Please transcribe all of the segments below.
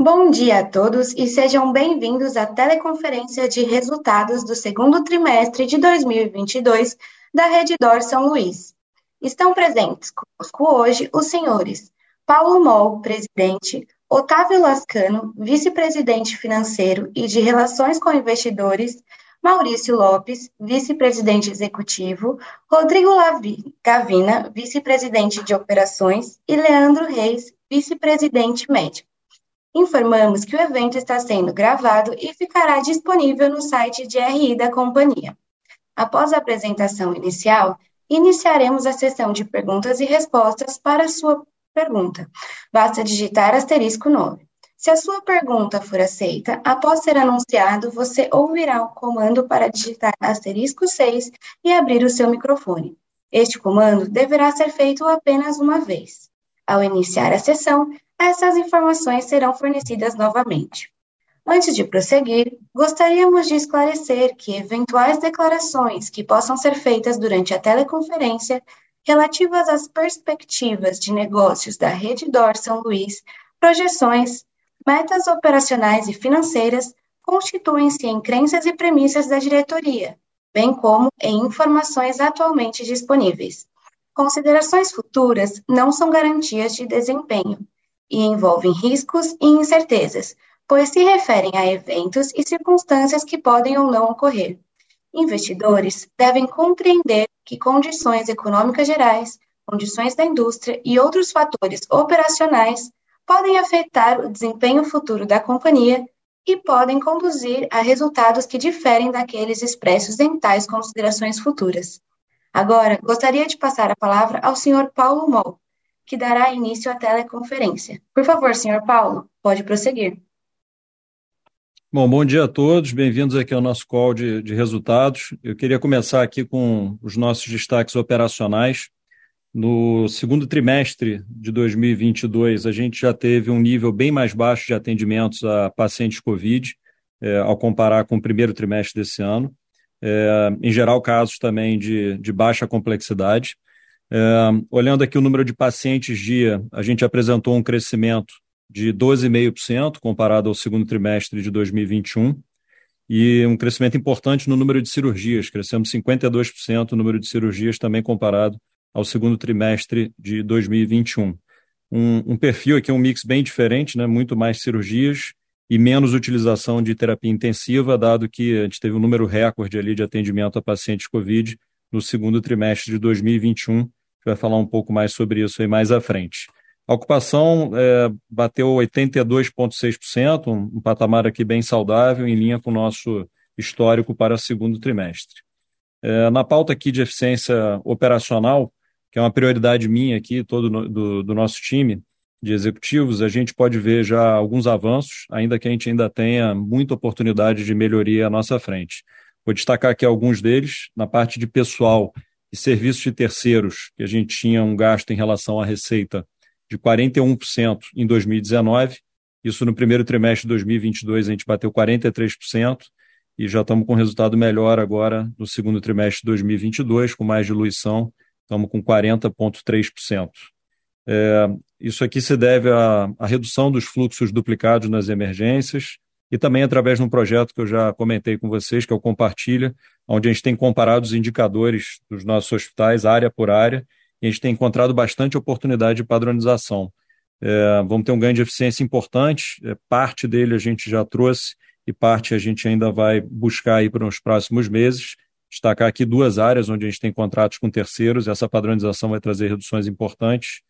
Bom dia a todos e sejam bem-vindos à teleconferência de resultados do segundo trimestre de 2022 da Redditor São Luís. Estão presentes conosco hoje os senhores Paulo Moll, presidente, Otávio Lascano, vice-presidente financeiro e de Relações com Investidores, Maurício Lopes, vice-presidente executivo, Rodrigo Gavina, vice-presidente de operações e Leandro Reis, vice-presidente médico. Informamos que o evento está sendo gravado e ficará disponível no site de RI da companhia. Após a apresentação inicial, iniciaremos a sessão de perguntas e respostas para sua pergunta. Basta digitar asterisco 9. Se a sua pergunta for aceita, após ser anunciado, você ouvirá o comando para digitar asterisco 6 e abrir o seu microfone. Este comando deverá ser feito apenas uma vez. Ao iniciar a sessão, essas informações serão fornecidas novamente. Antes de prosseguir, gostaríamos de esclarecer que eventuais declarações que possam ser feitas durante a teleconferência relativas às perspectivas de negócios da Rede Dor São Luís, projeções, metas operacionais e financeiras constituem-se em crenças e premissas da diretoria, bem como em informações atualmente disponíveis. Considerações futuras não são garantias de desempenho e envolvem riscos e incertezas, pois se referem a eventos e circunstâncias que podem ou não ocorrer. Investidores devem compreender que condições econômicas gerais, condições da indústria e outros fatores operacionais podem afetar o desempenho futuro da companhia e podem conduzir a resultados que diferem daqueles expressos em tais considerações futuras. Agora, gostaria de passar a palavra ao Sr. Paulo Moll, que dará início à teleconferência. Por favor, senhor Paulo, pode prosseguir. Bom, bom dia a todos, bem-vindos aqui ao nosso call de, de, resultados. Eu queria começar aqui com os nossos destaques operacionais. No segundo trimestre de 2022, a gente já teve um nível bem mais baixo de atendimentos a pacientes COVID, é, ao comparar com o primeiro trimestre desse ano. É, em geral, casos também de, de baixa complexidade. É, olhando aqui o número de pacientes dia, a gente apresentou um crescimento de 12,5% comparado ao segundo trimestre de 2021 e um crescimento importante no número de cirurgias, crescemos 52% no número de cirurgias também comparado ao segundo trimestre de 2021. Um, um perfil aqui, um mix bem diferente, né? muito mais cirurgias e menos utilização de terapia intensiva, dado que a gente teve um número recorde ali de atendimento a pacientes COVID no segundo trimestre de 2021, vai falar um pouco mais sobre isso aí mais à frente. A ocupação é, bateu 82,6%, um, um patamar aqui bem saudável, em linha com o nosso histórico para o segundo trimestre. É, na pauta aqui de eficiência operacional, que é uma prioridade minha aqui, todo no, do, do nosso time de executivos, a gente pode ver já alguns avanços, ainda que a gente ainda tenha muita oportunidade de melhoria à nossa frente. Vou destacar aqui alguns deles. Na parte de pessoal, e serviços de terceiros, que a gente tinha um gasto em relação à receita de 41% em 2019. Isso no primeiro trimestre de 2022 a gente bateu 43% e já estamos com resultado melhor agora no segundo trimestre de 2022, com mais diluição, estamos com 40,3%. É, isso aqui se deve à, à redução dos fluxos duplicados nas emergências, e também através de um projeto que eu já comentei com vocês, que é o Compartilha, onde a gente tem comparado os indicadores dos nossos hospitais, área por área, e a gente tem encontrado bastante oportunidade de padronização. É, vamos ter um ganho de eficiência importante, é, parte dele a gente já trouxe e parte a gente ainda vai buscar aí para os próximos meses. Destacar aqui duas áreas onde a gente tem contratos com terceiros, essa padronização vai trazer reduções importantes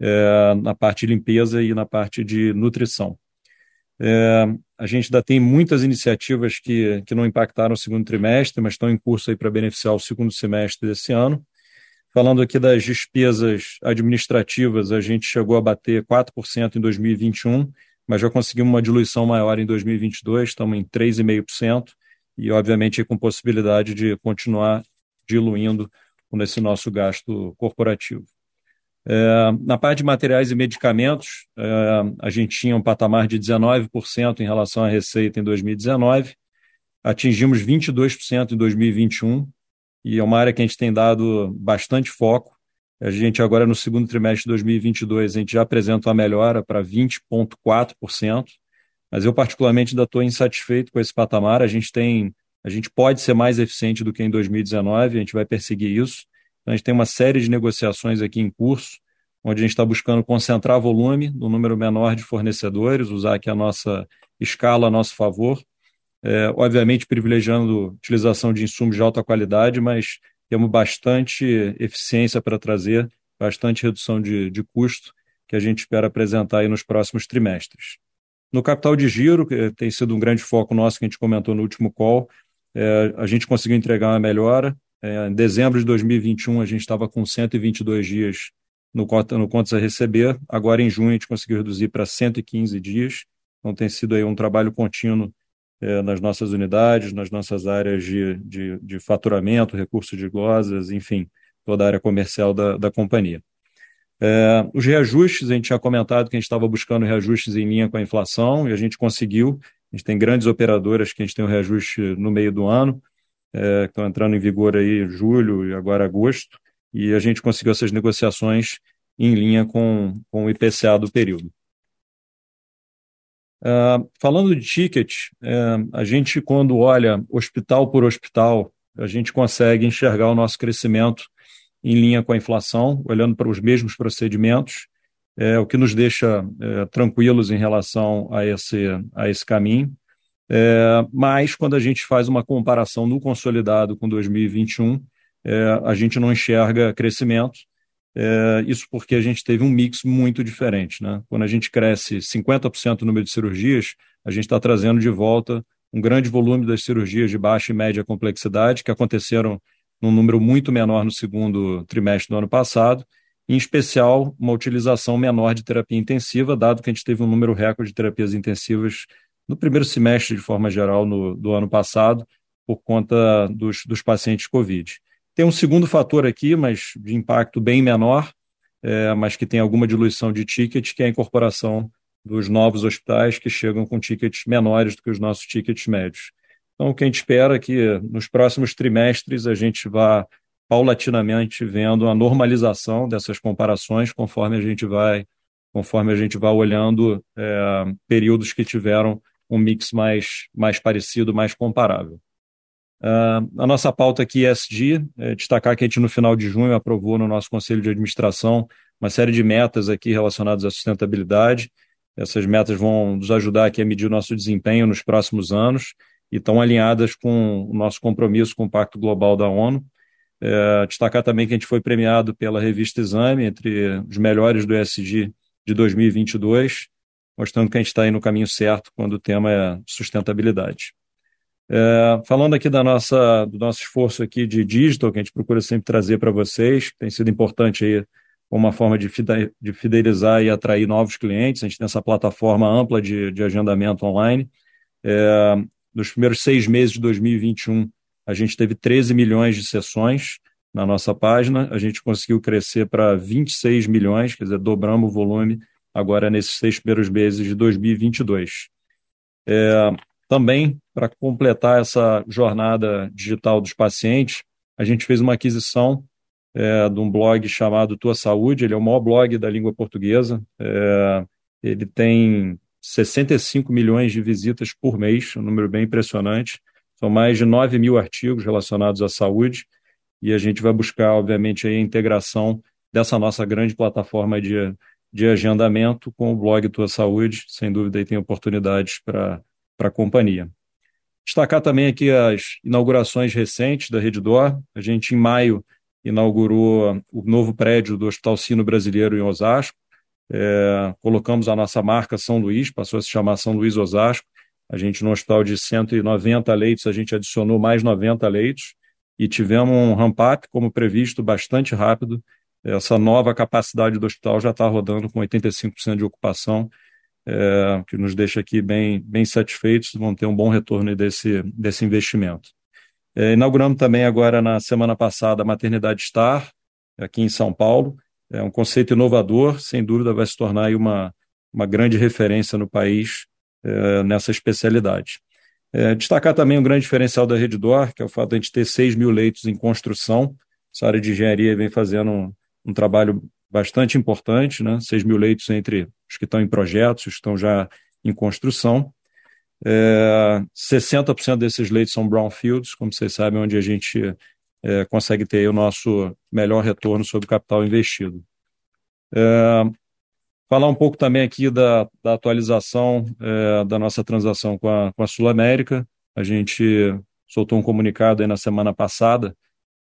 é, na parte de limpeza e na parte de nutrição. É, a gente ainda tem muitas iniciativas que, que não impactaram o segundo trimestre, mas estão em curso aí para beneficiar o segundo semestre desse ano. Falando aqui das despesas administrativas, a gente chegou a bater 4% em 2021, mas já conseguimos uma diluição maior em 2022, estamos em 3,5%, e obviamente com possibilidade de continuar diluindo com esse nosso gasto corporativo. É, na parte de materiais e medicamentos, é, a gente tinha um patamar de 19% em relação à receita em 2019, atingimos 22% em 2021, e é uma área que a gente tem dado bastante foco. A gente agora no segundo trimestre de 2022, a gente já apresenta uma melhora para 20,4%, mas eu particularmente ainda estou insatisfeito com esse patamar. A gente tem, a gente pode ser mais eficiente do que em 2019, a gente vai perseguir isso. Então, a gente tem uma série de negociações aqui em curso, onde a gente está buscando concentrar volume no número menor de fornecedores, usar aqui a nossa escala a nosso favor, é, obviamente privilegiando utilização de insumos de alta qualidade, mas temos bastante eficiência para trazer, bastante redução de, de custo que a gente espera apresentar aí nos próximos trimestres. No capital de giro, que tem sido um grande foco nosso que a gente comentou no último call, é, a gente conseguiu entregar uma melhora. É, em dezembro de 2021, a gente estava com 122 dias no, no contas a receber. Agora, em junho, a gente conseguiu reduzir para 115 dias. Então, tem sido aí um trabalho contínuo é, nas nossas unidades, nas nossas áreas de, de, de faturamento, recursos de glosas, enfim, toda a área comercial da, da companhia. É, os reajustes, a gente tinha comentado que a gente estava buscando reajustes em linha com a inflação e a gente conseguiu. A gente tem grandes operadoras que a gente tem o um reajuste no meio do ano, é, que estão entrando em vigor aí julho e agora agosto, e a gente conseguiu essas negociações em linha com, com o IPCA do período. Uh, falando de ticket, uh, a gente, quando olha hospital por hospital, a gente consegue enxergar o nosso crescimento em linha com a inflação, olhando para os mesmos procedimentos, é, o que nos deixa é, tranquilos em relação a esse, a esse caminho. É, mas, quando a gente faz uma comparação no consolidado com 2021, é, a gente não enxerga crescimento, é, isso porque a gente teve um mix muito diferente. Né? Quando a gente cresce 50% no número de cirurgias, a gente está trazendo de volta um grande volume das cirurgias de baixa e média complexidade, que aconteceram num número muito menor no segundo trimestre do ano passado, em especial uma utilização menor de terapia intensiva, dado que a gente teve um número recorde de terapias intensivas no primeiro semestre, de forma geral, no, do ano passado, por conta dos, dos pacientes COVID. Tem um segundo fator aqui, mas de impacto bem menor, é, mas que tem alguma diluição de ticket, que é a incorporação dos novos hospitais que chegam com tickets menores do que os nossos tickets médios. Então, o que a gente espera é que nos próximos trimestres a gente vá paulatinamente vendo a normalização dessas comparações conforme a gente vai conforme a gente vai olhando é, períodos que tiveram um mix mais, mais parecido, mais comparável. Uh, a nossa pauta aqui é ESG, é destacar que a gente no final de junho aprovou no nosso conselho de administração uma série de metas aqui relacionadas à sustentabilidade. Essas metas vão nos ajudar aqui a medir o nosso desempenho nos próximos anos e estão alinhadas com o nosso compromisso com o Pacto Global da ONU. É, destacar também que a gente foi premiado pela revista Exame entre os melhores do ESG de 2022, mostrando que a gente está aí no caminho certo quando o tema é sustentabilidade. É, falando aqui da nossa, do nosso esforço aqui de digital, que a gente procura sempre trazer para vocês, tem sido importante aí uma forma de fidelizar e atrair novos clientes. A gente tem essa plataforma ampla de, de agendamento online. É, nos primeiros seis meses de 2021, a gente teve 13 milhões de sessões na nossa página. A gente conseguiu crescer para 26 milhões, quer dizer, dobramos o volume agora nesses seis primeiros meses de 2022. É, também, para completar essa jornada digital dos pacientes, a gente fez uma aquisição é, de um blog chamado Tua Saúde. Ele é o maior blog da língua portuguesa. É, ele tem 65 milhões de visitas por mês, um número bem impressionante. São mais de 9 mil artigos relacionados à saúde. E a gente vai buscar, obviamente, a integração dessa nossa grande plataforma de, de agendamento com o blog Tua Saúde. Sem dúvida, aí tem oportunidades para a companhia. Destacar também aqui as inaugurações recentes da Reddor. A gente, em maio, inaugurou o novo prédio do Hospital Sino Brasileiro em Osasco. É, colocamos a nossa marca São Luís, passou a se chamar São Luís Osasco. A gente, no hospital de 190 leitos, a gente adicionou mais 90 leitos e tivemos um ramp-up, como previsto, bastante rápido. Essa nova capacidade do hospital já está rodando com 85% de ocupação é, que nos deixa aqui bem, bem satisfeitos, vão ter um bom retorno desse, desse investimento. É, inauguramos também agora na semana passada a Maternidade Star, aqui em São Paulo. É um conceito inovador, sem dúvida vai se tornar uma, uma grande referência no país é, nessa especialidade. É, destacar também um grande diferencial da Reddor, que é o fato de a gente ter 6 mil leitos em construção. Essa área de engenharia vem fazendo um, um trabalho bastante importante, né? 6 mil leitos entre os que estão em projetos, os que estão já em construção. É, 60% desses leitos são brownfields, como vocês sabem, onde a gente é, consegue ter o nosso melhor retorno sobre o capital investido. É, falar um pouco também aqui da, da atualização é, da nossa transação com a, com a Sul América. A gente soltou um comunicado aí na semana passada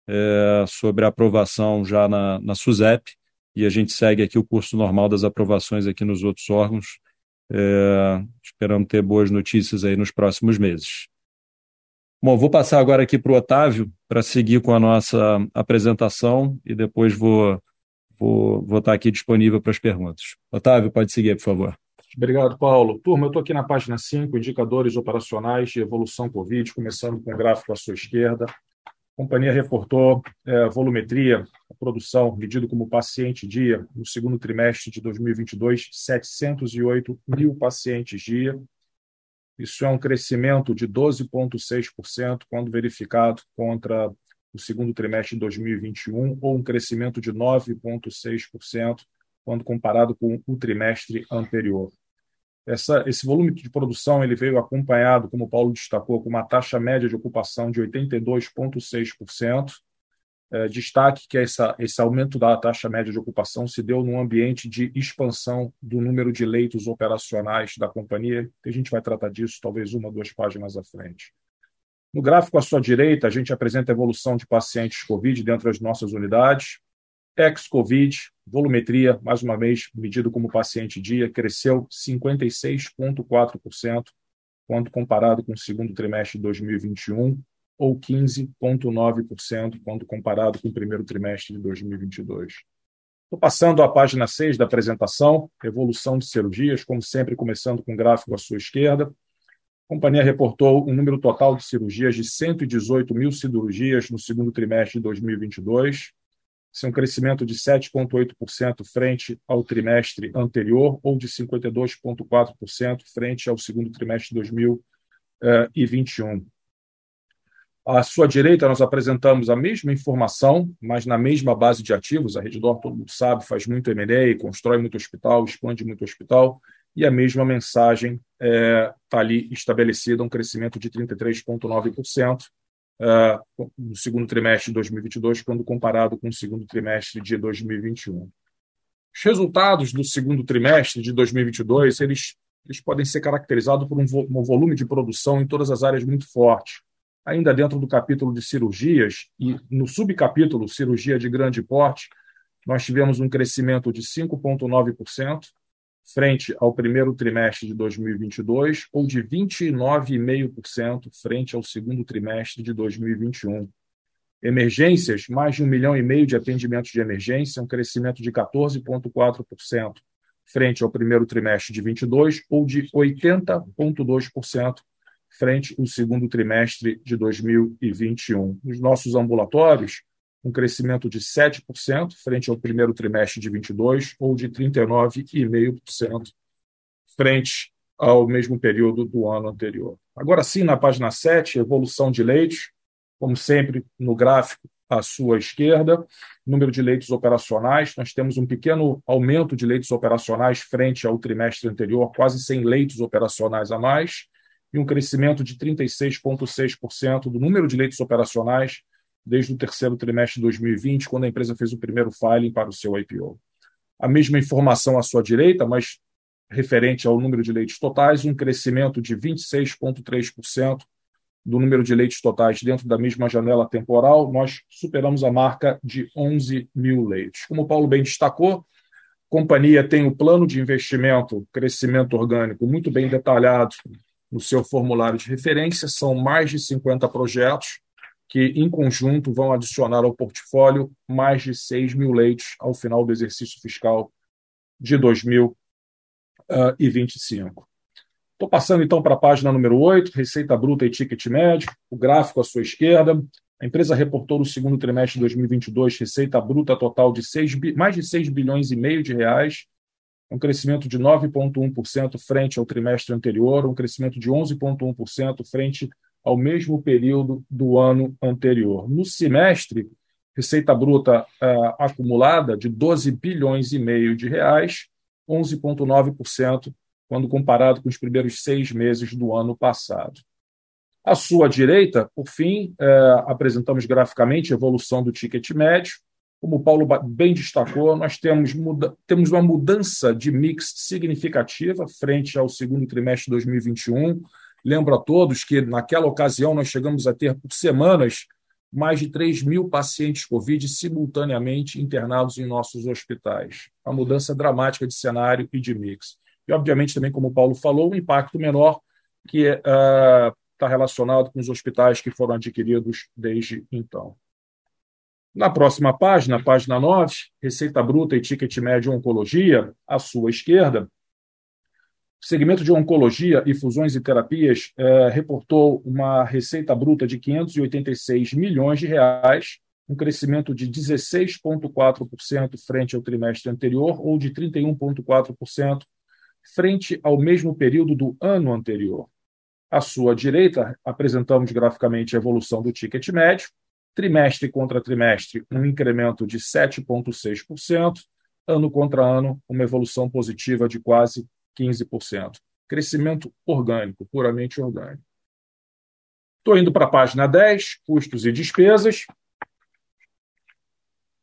é, sobre a aprovação já na, na SUSEP, e a gente segue aqui o curso normal das aprovações aqui nos outros órgãos, é, esperando ter boas notícias aí nos próximos meses. Bom, vou passar agora aqui para o Otávio para seguir com a nossa apresentação e depois vou, vou, vou estar aqui disponível para as perguntas. Otávio, pode seguir, por favor. Obrigado, Paulo. Turma, eu estou aqui na página 5, indicadores operacionais de evolução Covid, começando com o gráfico à sua esquerda. A companhia reportou é, volumetria, produção, medido como paciente dia, no segundo trimestre de 2022, 708 mil pacientes dia. Isso é um crescimento de 12,6% quando verificado contra o segundo trimestre de 2021, ou um crescimento de 9,6% quando comparado com o trimestre anterior. Essa, esse volume de produção ele veio acompanhado, como o Paulo destacou, com uma taxa média de ocupação de 82,6%. É, destaque que essa, esse aumento da taxa média de ocupação se deu num ambiente de expansão do número de leitos operacionais da companhia. A gente vai tratar disso talvez uma duas páginas à frente. No gráfico à sua direita, a gente apresenta a evolução de pacientes COVID dentro das nossas unidades. Ex-Covid, volumetria, mais uma vez, medido como paciente dia, cresceu 56,4% quando comparado com o segundo trimestre de 2021, ou 15,9% quando comparado com o primeiro trimestre de 2022. Estou passando à página 6 da apresentação, evolução de cirurgias, como sempre, começando com o gráfico à sua esquerda. A companhia reportou um número total de cirurgias de 118 mil cirurgias no segundo trimestre de 2022, isso é um crescimento de 7,8% frente ao trimestre anterior, ou de 52,4% frente ao segundo trimestre de 2021. À sua direita, nós apresentamos a mesma informação, mas na mesma base de ativos. A Redditor, todo mundo sabe, faz muito M&A, constrói muito hospital, expande muito hospital, e a mesma mensagem está é, tá ali estabelecida, um crescimento de 33,9%, uh, no segundo trimestre de 2022, quando comparado com o segundo trimestre de 2021. Os resultados do segundo trimestre de 2022 eles, eles podem ser caracterizados por um, vo um volume de produção em todas as áreas muito forte. Ainda dentro do capítulo de cirurgias e no subcapítulo cirurgia de grande porte, nós tivemos um crescimento de 5,9%, frente ao primeiro trimestre de 2022 ou de 29,5% frente ao segundo trimestre de 2021. Emergências, mais de um milhão e meio de atendimentos de emergência, um crescimento de 14,4% frente ao primeiro trimestre de 22 ou de 80,2% frente ao segundo trimestre de 2021. Nos nossos ambulatórios, um crescimento de 7% frente ao primeiro trimestre de 22 ou de 39,5% frente ao mesmo período do ano anterior. Agora sim, na página 7, evolução de leitos, como sempre no gráfico à sua esquerda, número de leitos operacionais, nós temos um pequeno aumento de leitos operacionais frente ao trimestre anterior, quase 100 leitos operacionais a mais, e um crescimento de 36,6% do número de leitos operacionais desde o terceiro trimestre de 2020, quando a empresa fez o primeiro filing para o seu IPO. A mesma informação à sua direita, mas referente ao número de leitos totais, um crescimento de 26,3% do número de leitos totais dentro da mesma janela temporal, nós superamos a marca de 11 mil leitos. Como o Paulo bem destacou, a companhia tem o plano de investimento, crescimento orgânico, muito bem detalhado no seu formulário de referência, são mais de 50 projetos, que, em conjunto, vão adicionar ao portfólio mais de 6 mil leitos ao final do exercício fiscal de 2025. Estou passando então para a página número 8, receita bruta e ticket médio, o gráfico à sua esquerda. A empresa reportou no segundo trimestre de 2022 receita bruta total de 6, mais de 6 bilhões e meio de reais, um crescimento de 9,1% frente ao trimestre anterior, um crescimento de 11,1% frente ao mesmo período do ano anterior. No semestre, receita bruta uh, acumulada de 12 bilhões e meio de reais, 11,9% quando comparado com os primeiros seis meses do ano passado. À sua direita, por fim, é, apresentamos graficamente a evolução do ticket médio. Como o Paulo bem destacou, nós temos, muda, temos uma mudança de mix significativa frente ao segundo trimestre de 2021. Lembro a todos que, naquela ocasião, nós chegamos a ter, por semanas, mais de 3 mil pacientes Covid simultaneamente internados em nossos hospitais. Uma mudança dramática de cenário e de mix. E, obviamente, também, como o Paulo falou, um impacto menor que uh, está relacionado com os hospitais que foram adquiridos desde então. Na próxima página, página 9, receita bruta e ticket médio oncologia, à sua esquerda, o segmento de oncologia e fusões e terapias eh, reportou uma receita bruta de 586 milhões de reais, um crescimento de 16,4% frente ao trimestre anterior ou de 31,4% frente ao mesmo período do ano anterior. À sua direita, apresentamos graficamente a evolução do ticket médio, trimestre contra trimestre, um incremento de 7,6%, ano contra ano, uma evolução positiva de quase 15%. Crescimento orgânico, puramente orgânico. Estou indo para a página 10, custos e despesas.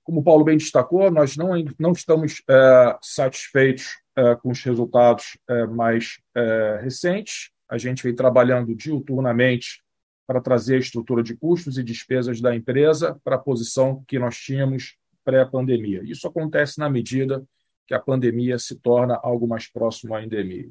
Como o Paulo bem destacou, nós não, não estamos é, satisfeitos é, com os resultados é, mais é, recentes a gente vem trabalhando diuturnamente para trazer a estrutura de custos e despesas da empresa para a posição que nós tínhamos pré-pandemia. Isso acontece na medida que a pandemia se torna algo mais próximo à endemia.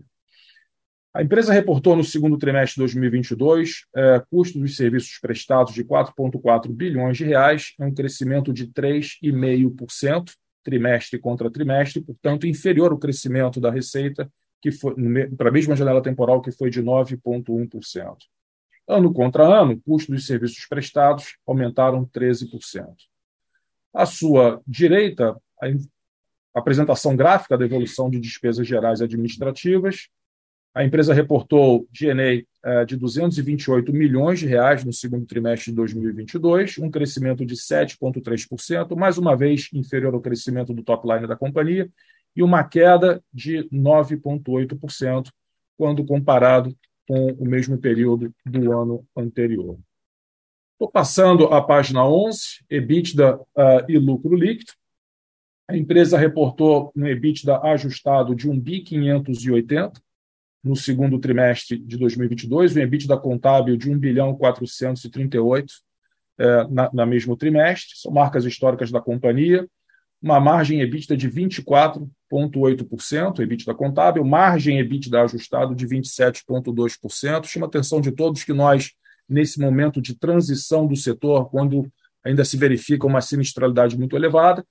A empresa reportou no segundo trimestre de 2022 eh, custos dos serviços prestados de 4,4 bilhões de reais, é um crescimento de 3,5% trimestre contra trimestre, portanto inferior ao crescimento da receita que foi para a mesma janela temporal que foi de 9,1%. Ano contra ano, o custo dos serviços prestados aumentaram 13%. À sua direita, apresentação gráfica da evolução de despesas gerais administrativas. A empresa reportou G&A eh, de 228 milhões de reais no segundo trimestre de 2022, um crescimento de 7,3%, mais uma vez inferior ao crescimento do top line da companhia, e uma queda de 9,8% quando comparado com o mesmo período do ano anterior. Estou passando à página 11, EBITDA uh, e lucro líquido. A empresa reportou um EBITDA ajustado de 1 bi 580 no segundo trimestre de 2022, um EBITDA contábil de 1 bilhão 438 eh, na, na mesmo trimestre, são marcas históricas da companhia, uma margem EBITDA de 24,8%, EBITDA contábil, margem EBITDA ajustado de 27,2%. Chama a atenção de todos que nós, nesse momento de transição do setor, quando ainda se verifica uma sinistralidade muito elevada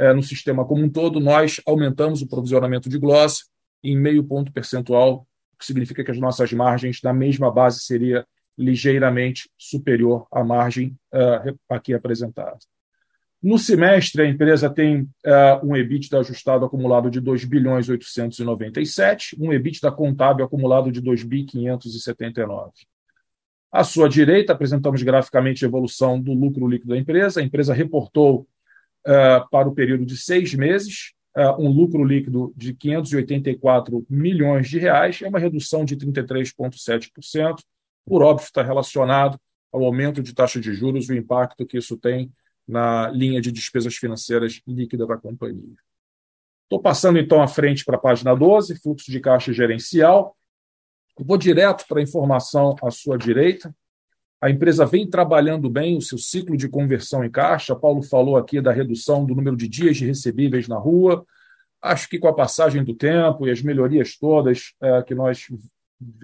é, no sistema como um todo, nós aumentamos o provisionamento de gloss em meio ponto percentual, o que significa que as nossas margens na mesma base seria ligeiramente superior à margem uh, aqui apresentada. No semestre, a empresa tem uh, um EBITDA ajustado acumulado de 2 bilhões 897, um EBITDA contábil acumulado de 2 bi 579. À sua direita, apresentamos graficamente a evolução do lucro líquido da empresa. A empresa reportou para o período de seis meses uh, um lucro líquido de 584 milhões de reais, é uma redução de 33,7%. Por óbvio, está relacionado ao aumento de taxa de juros e o impacto que isso tem na linha de despesas financeiras líquida da companhia. Estou passando então à frente para a página 12, fluxo de caixa gerencial. vou direto para a informação à sua direita. A empresa vem trabalhando bem o seu ciclo de conversão em caixa. Paulo falou aqui da redução do número de dias de recebíveis na rua. Acho que com a passagem do tempo e as melhorias todas é, que nós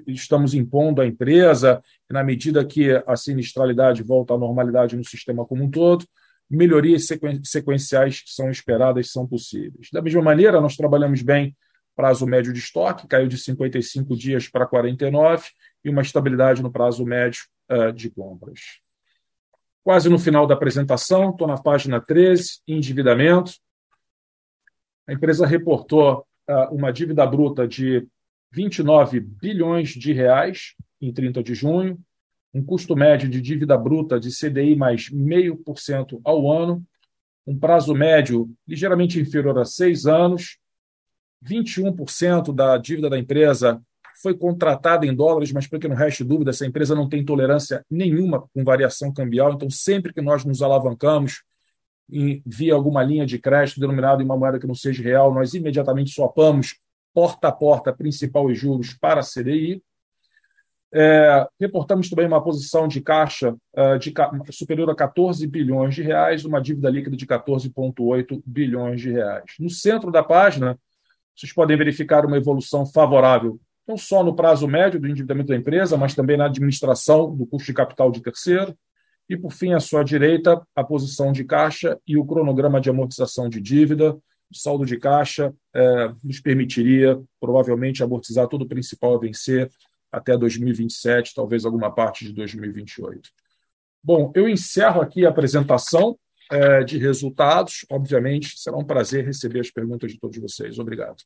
estamos impondo à empresa, na medida que a sinistralidade volta à normalidade no sistema como um todo, melhorias sequenciais que são esperadas são possíveis. Da mesma maneira, nós trabalhamos bem prazo médio de estoque, caiu de 55 dias para 49, e uma estabilidade no prazo médio uh, de compras. Quase no final da apresentação, estou na página 13, endividamento. A empresa reportou uh, uma dívida bruta de 29 bilhões de reais em 30 de junho, um custo médio de dívida bruta de CDI mais 0,5% ao ano, um prazo médio ligeiramente inferior a seis anos, 21% da dívida da empresa foi contratada em dólares, mas para que não reste dúvida, essa empresa não tem tolerância nenhuma com variação cambial, então sempre que nós nos alavancamos via alguma linha de crédito denominada em uma moeda que não seja real, nós imediatamente swapamos porta a porta principal e juros para a CDI. É, reportamos também uma posição de caixa uh, de, superior a 14 bilhões de reais, uma dívida líquida de 14,8 bilhões de reais. No centro da página, vocês podem verificar uma evolução favorável, não só no prazo médio do endividamento da empresa, mas também na administração do custo de capital de terceiro. E, por fim, à sua direita, a posição de caixa e o cronograma de amortização de dívida. O saldo de caixa é, nos permitiria, provavelmente, amortizar todo o principal a vencer até 2027, talvez alguma parte de 2028. Bom, eu encerro aqui a apresentação de resultados. Obviamente, será um prazer receber as perguntas de todos vocês. Obrigado.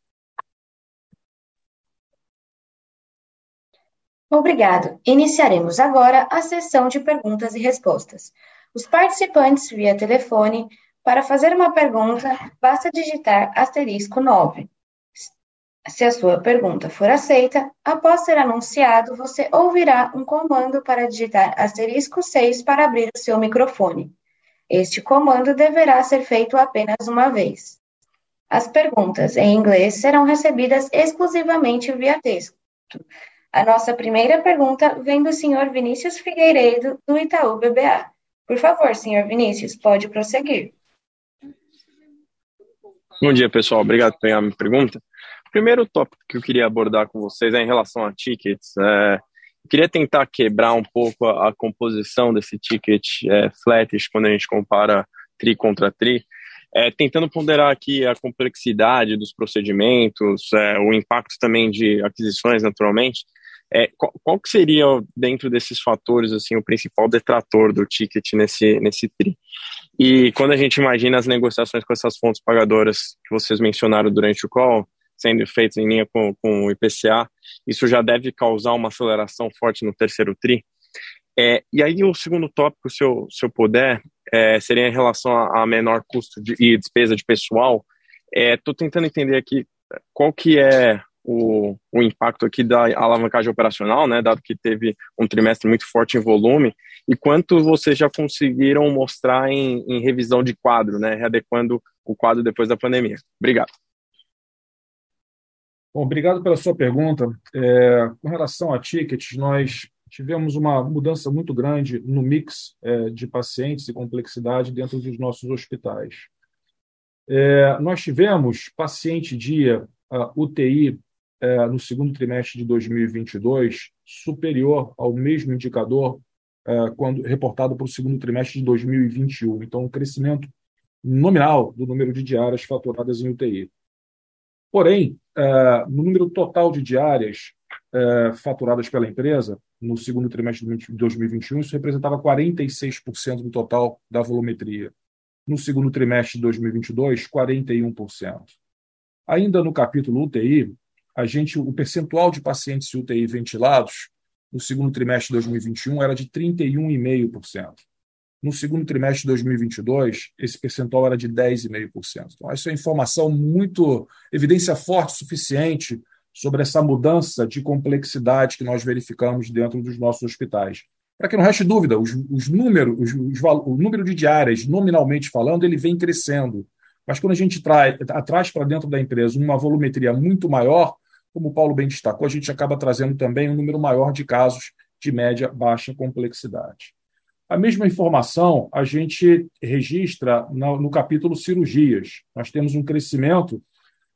Obrigado. Iniciaremos agora a sessão de perguntas e respostas. Os participantes via telefone, para fazer uma pergunta, basta digitar asterisco 9. Se a sua pergunta for aceita, após ser anunciado, você ouvirá um comando para digitar asterisco 6 para abrir o seu microfone. Este comando deverá ser feito apenas uma vez. As perguntas em inglês serão recebidas exclusivamente via texto. A nossa primeira pergunta vem do senhor Vinícius Figueiredo, do Itaú BBA. Por favor, senhor Vinícius, pode prosseguir. Bom dia, pessoal. Obrigado por pegar a minha pergunta. O primeiro tópico que eu queria abordar com vocês é em relação a tickets. É, queria tentar quebrar um pouco a, a composição desse ticket é, flatish quando a gente compara tri contra tri, é, tentando ponderar aqui a complexidade dos procedimentos, é, o impacto também de aquisições, naturalmente. É, qual, qual, que seria, dentro desses fatores, assim, o principal detrator do ticket nesse, nesse TRI? E quando a gente imagina as negociações com essas fontes pagadoras que vocês mencionaram durante o call, sendo feitos em linha com, com o IPCA, isso já deve causar uma aceleração forte no terceiro TRI. É, e aí o segundo tópico, se eu, se eu puder, é, seria em relação a, a menor custo de, e despesa de pessoal. Estou é, tentando entender aqui qual que é o, o impacto aqui da alavancagem operacional, né, dado que teve um trimestre muito forte em volume, e quanto vocês já conseguiram mostrar em, em revisão de quadro, né, readequando o quadro depois da pandemia. Obrigado. Bom, obrigado pela sua pergunta. É, com relação a tickets, nós tivemos uma mudança muito grande no mix é, de pacientes e complexidade dentro dos nossos hospitais. É, nós tivemos paciente dia UTI é, no segundo trimestre de 2022 superior ao mesmo indicador é, quando reportado para o segundo trimestre de 2021. Então, um crescimento nominal do número de diárias faturadas em UTI. Porém, é, no número total de diárias é, faturadas pela empresa, no segundo trimestre de 2021, isso representava 46% do total da volumetria. No segundo trimestre de 2022, 41%. Ainda no capítulo UTI, a gente, o percentual de pacientes UTI ventilados no segundo trimestre de 2021 era de 31,5%. No segundo trimestre de 2022, esse percentual era de 10,5%. Então, essa é informação muito, evidência forte suficiente sobre essa mudança de complexidade que nós verificamos dentro dos nossos hospitais. Para que não reste dúvida, os, os números, os, os, o número de diárias, nominalmente falando, ele vem crescendo. Mas quando a gente traz, para dentro da empresa uma volumetria muito maior, como o Paulo bem destacou, a gente acaba trazendo também um número maior de casos de média baixa complexidade. A mesma informação a gente registra no, capítulo cirurgias. Nós temos um crescimento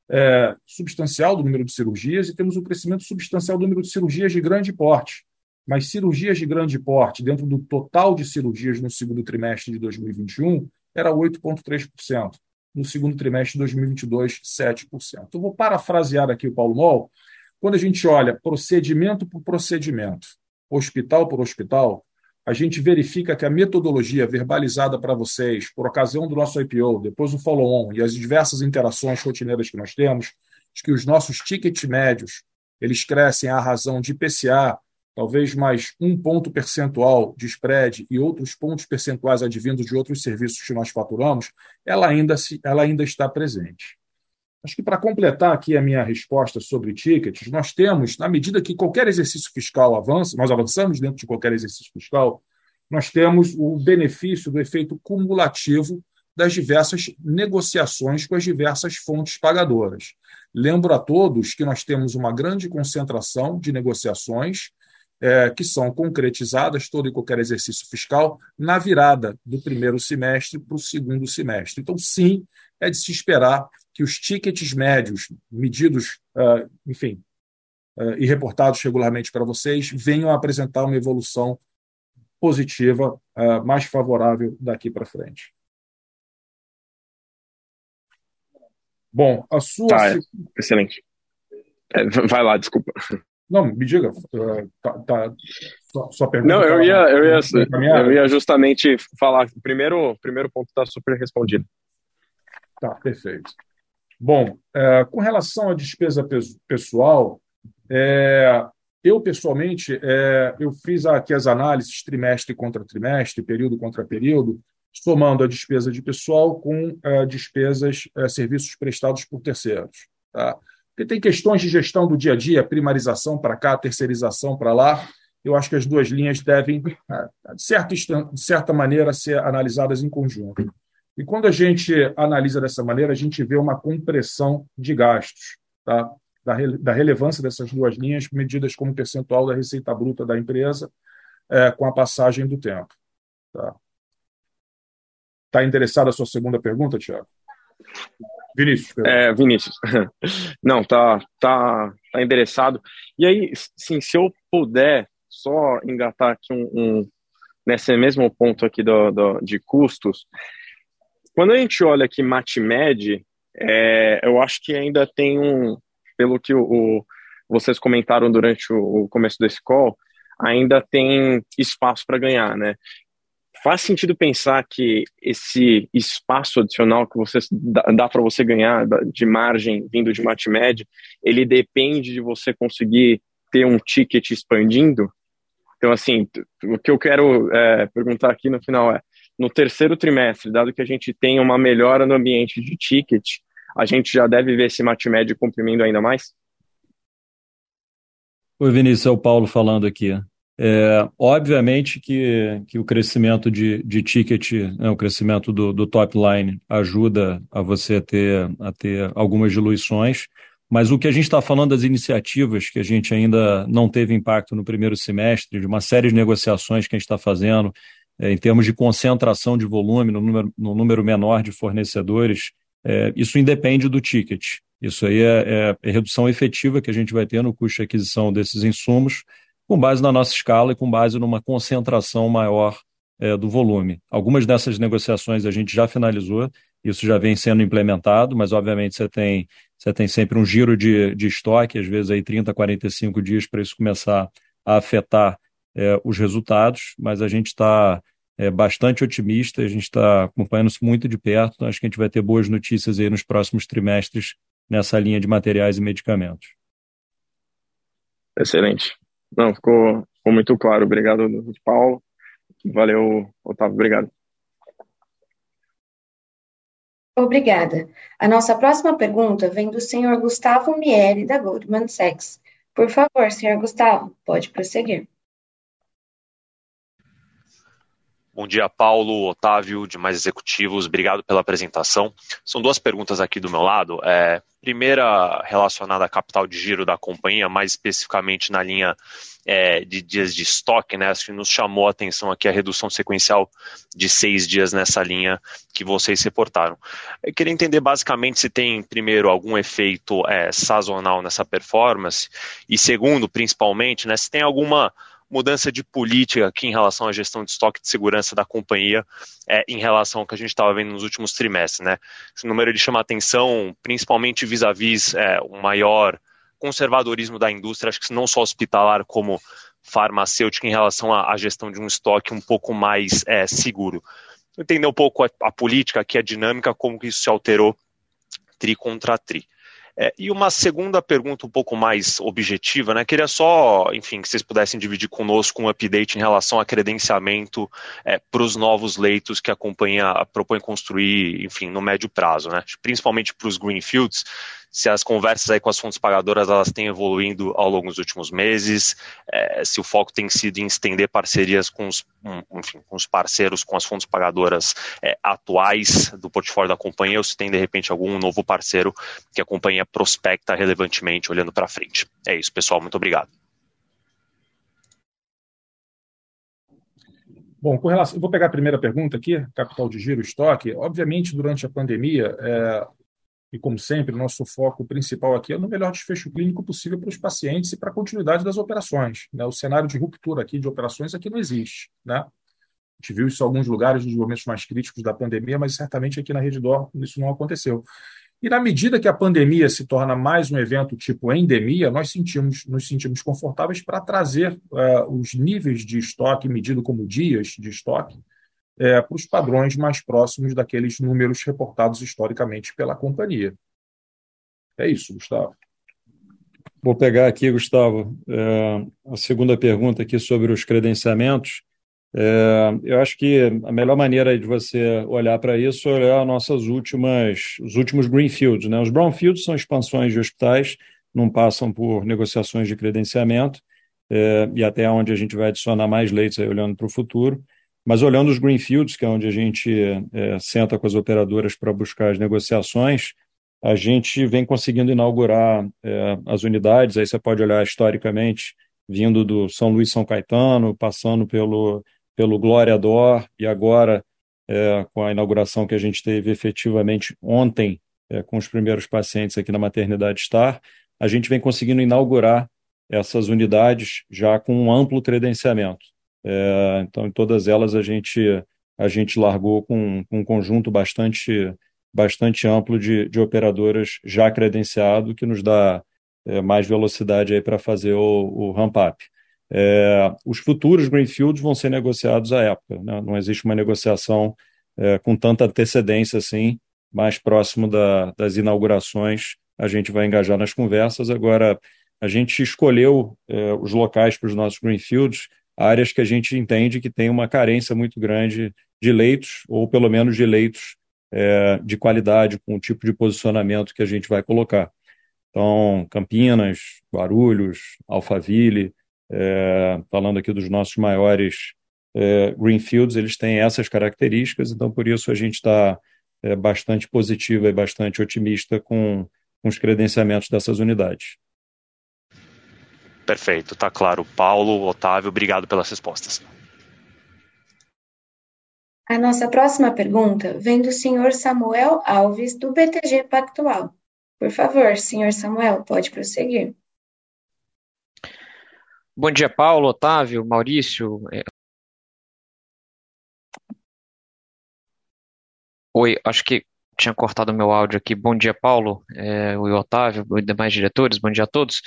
é, substancial do número de cirurgias e temos um crescimento substancial do número de cirurgias de grande porte. Mas cirurgias de grande porte, dentro do total de cirurgias no segundo trimestre de 2021, era 8,3%. No segundo trimestre de 2022, 7%. Então, vou parafrasear aqui o Paulo Moll. Quando a gente olha procedimento por procedimento, hospital por hospital, a gente verifica que a metodologia verbalizada para vocês, por ocasião do nosso IPO, depois do follow-on e as diversas interações rotineiras que nós temos, de que os nossos tickets médios eles crescem à razão de IPCA, talvez mais um ponto percentual de spread e outros pontos percentuais advindos de outros serviços que nós faturamos, ela ainda, se, ela ainda está presente. Acho que para completar aqui a minha resposta sobre tickets, nós temos, na medida que qualquer exercício fiscal avança, nós avançamos dentro de qualquer exercício fiscal, nós temos o benefício do efeito cumulativo das diversas negociações com as diversas fontes pagadoras. Lembro a todos que nós temos uma grande concentração de negociações é, que são concretizadas, todo e qualquer exercício fiscal, na virada do primeiro semestre para o segundo semestre. Então, sim, é de se esperar que os tickets médios, medidos, uh, enfim, uh, e reportados regularmente para vocês, venham a apresentar uma evolução positiva, uh, mais favorável daqui para frente. Bom, a sua. Tá, é. Excelente. É, vai lá, desculpa. Não, me diga. Tá, tá, sua, sua pergunta. Não, eu ia, eu, ia, eu ia justamente falar. O primeiro, primeiro ponto está super respondido. Tá, perfeito. Bom, é, com relação à despesa pessoal, é, eu pessoalmente é, eu fiz aqui as análises trimestre contra trimestre, período contra período, somando a despesa de pessoal com despesas, serviços prestados por terceiros. Tá? Porque tem questões de gestão do dia a dia, primarização para cá, terceirização para lá. Eu acho que as duas linhas devem, de, certa, de certa maneira, ser analisadas em conjunto. E quando a gente analisa dessa maneira, a gente vê uma compressão de gastos, tá? da, da relevância dessas duas linhas, medidas como percentual da receita bruta da empresa, é, com a passagem do tempo. Tá? Está interessado a sua segunda pergunta, Tiago? Vinícius. É, Vinícius. Não, tá, tá, tá endereçado. E aí, sim, se eu puder só engatar aqui um, um nesse mesmo ponto aqui do, do, de custos, quando a gente olha aqui MatMed, é, eu acho que ainda tem um, pelo que o, o vocês comentaram durante o, o começo desse call, ainda tem espaço para ganhar, né? faz sentido pensar que esse espaço adicional que você dá, dá para você ganhar de margem vindo de MatMed, ele depende de você conseguir ter um ticket expandindo? Então, assim, o que eu quero é, perguntar aqui no final é, no terceiro trimestre, dado que a gente tem uma melhora no ambiente de ticket, a gente já deve ver esse MatMed comprimindo ainda mais? Oi, Vinícius, é o Paulo falando aqui. É, obviamente que, que o crescimento de, de ticket, né, o crescimento do, do top line ajuda a você a ter, a ter algumas diluições, mas o que a gente está falando das iniciativas que a gente ainda não teve impacto no primeiro semestre, de uma série de negociações que a gente está fazendo, em termos de concentração de volume no número, no número menor de fornecedores, é, isso independe do ticket. Isso aí é, é, é redução efetiva que a gente vai ter no custo de aquisição desses insumos com base na nossa escala e com base numa concentração maior é, do volume. Algumas dessas negociações a gente já finalizou, isso já vem sendo implementado, mas obviamente você tem, você tem sempre um giro de, de estoque, às vezes aí 30, 45 dias para isso começar a afetar é, os resultados, mas a gente está é, bastante otimista, a gente está acompanhando isso muito de perto, então acho que a gente vai ter boas notícias aí nos próximos trimestres nessa linha de materiais e medicamentos. Excelente. Não, ficou, ficou muito claro. Obrigado, Paulo. Valeu, Otávio. Obrigado. Obrigada. A nossa próxima pergunta vem do senhor Gustavo Miele, da Goldman Sachs. Por favor, senhor Gustavo, pode prosseguir. Bom dia, Paulo, Otávio, demais executivos. Obrigado pela apresentação. São duas perguntas aqui do meu lado. É, primeira relacionada à capital de giro da companhia, mais especificamente na linha é, de dias de estoque, né? Acho que nos chamou a atenção aqui a redução sequencial de seis dias nessa linha que vocês reportaram. Eu queria entender basicamente se tem, primeiro, algum efeito é, sazonal nessa performance, e segundo, principalmente, né, se tem alguma mudança de política aqui em relação à gestão de estoque de segurança da companhia é, em relação ao que a gente estava vendo nos últimos trimestres. Né? Esse número ele chama atenção principalmente vis-à-vis é, o maior conservadorismo da indústria, acho que não só hospitalar como farmacêutica em relação à, à gestão de um estoque um pouco mais é, seguro. Entender um pouco a, a política aqui, a dinâmica, como que isso se alterou tri contra tri. É, e uma segunda pergunta um pouco mais objetiva, né? Queria só, enfim, que vocês pudessem dividir conosco um update em relação a credenciamento é, para os novos leitos que a companhia propõe construir, enfim, no médio prazo, né? Principalmente para os greenfields se as conversas aí com as fontes pagadoras elas têm evoluído ao longo dos últimos meses, é, se o foco tem sido em estender parcerias com os, enfim, com os parceiros, com as fontes pagadoras é, atuais do portfólio da companhia, ou se tem de repente algum novo parceiro que a companhia prospecta relevantemente olhando para frente. É isso, pessoal, muito obrigado. Bom, com relação, vou pegar a primeira pergunta aqui, capital de giro, estoque. Obviamente, durante a pandemia, é, e como sempre, o nosso foco principal aqui é no melhor desfecho clínico possível para os pacientes e para a continuidade das operações. Né? O cenário de ruptura aqui de operações aqui não existe. Né? A gente viu isso em alguns lugares nos momentos mais críticos da pandemia, mas certamente aqui na Rede Dor isso não aconteceu. E na medida que a pandemia se torna mais um evento tipo endemia, nós sentimos, nos sentimos confortáveis para trazer uh, os níveis de estoque, medido como dias de estoque, é, para os padrões mais próximos daqueles números reportados historicamente pela companhia. É isso, Gustavo. Vou pegar aqui, Gustavo, é, a segunda pergunta aqui sobre os credenciamentos. É, eu acho que a melhor maneira de você olhar para isso é olhar nossas últimas, os últimos greenfields. Né? Os brownfields são expansões de hospitais, não passam por negociações de credenciamento, é, e até onde a gente vai adicionar mais leitos aí, olhando para o futuro. Mas olhando os greenfields, que é onde a gente é, senta com as operadoras para buscar as negociações, a gente vem conseguindo inaugurar é, as unidades. Aí você pode olhar historicamente, vindo do São Luís São Caetano, passando pelo, pelo Glória Dor, e agora é, com a inauguração que a gente teve efetivamente ontem, é, com os primeiros pacientes aqui na Maternidade Star, a gente vem conseguindo inaugurar essas unidades já com um amplo credenciamento. É, então, em todas elas a gente a gente largou com, com um conjunto bastante bastante amplo de, de operadoras já credenciado que nos dá é, mais velocidade aí para fazer o, o ramp-up. É, os futuros greenfields vão ser negociados à época, né? não existe uma negociação é, com tanta antecedência assim, mais próximo da, das inaugurações a gente vai engajar nas conversas. Agora, a gente escolheu é, os locais para os nossos greenfields áreas que a gente entende que tem uma carência muito grande de leitos, ou pelo menos de leitos é, de qualidade, com o tipo de posicionamento que a gente vai colocar. Então, Campinas, Guarulhos, Alphaville, é, falando aqui dos nossos maiores é, greenfields, eles têm essas características, então por isso a gente está é, bastante positiva e bastante otimista com, com os credenciamentos dessas unidades. Perfeito, tá claro. Paulo, Otávio, obrigado pelas respostas. A nossa próxima pergunta vem do senhor Samuel Alves, do BTG Pactual. Por favor, senhor Samuel, pode prosseguir. Bom dia, Paulo, Otávio, Maurício. Oi, acho que tinha cortado meu áudio aqui. Bom dia, Paulo, é, o Otávio, os demais diretores, bom dia a todos.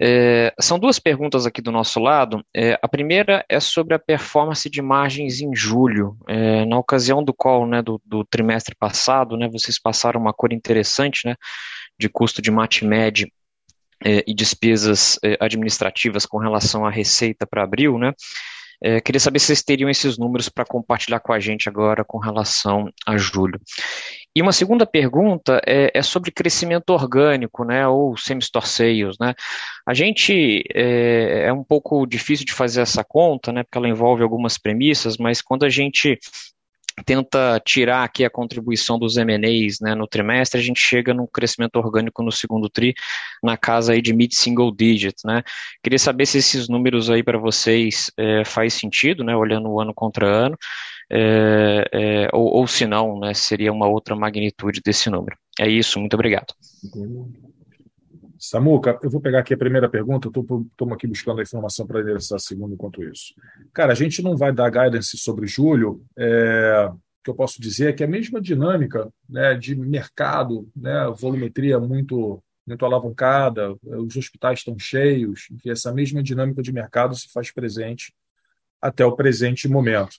É, são duas perguntas aqui do nosso lado. É, a primeira é sobre a performance de margens em julho. É, na ocasião do call né, do, do, trimestre passado, né, vocês passaram uma cor interessante né, de custo de MATMED é, e despesas é, administrativas com relação à receita para abril, né? É, queria saber se vocês teriam esses números para compartilhar com a gente agora com relação a julho. E uma segunda pergunta é, é sobre crescimento orgânico, né, ou semi-store sales, né. A gente é, é, um pouco difícil de fazer essa conta, né, porque ela envolve algumas premissas, mas quando a gente tenta tirar aqui a contribuição dos M&As né, no trimestre, a gente chega num crescimento orgânico no segundo tri na casa aí de mid-single digit, né. Queria saber se esses números aí para vocês é, faz sentido, né, olhando ano contra ano, é, é, ou, ou se não, né, seria uma outra magnitude desse número. É isso, muito obrigado. Samuca, eu vou pegar aqui a primeira pergunta, estou aqui buscando a informação para endereçar a segunda enquanto isso. Cara, a gente não vai dar guidance sobre julho, é, o que eu posso dizer é que a mesma dinâmica né, de mercado, né, volumetria muito, muito alavancada, os hospitais estão cheios, que essa mesma dinâmica de mercado se faz presente até o presente momento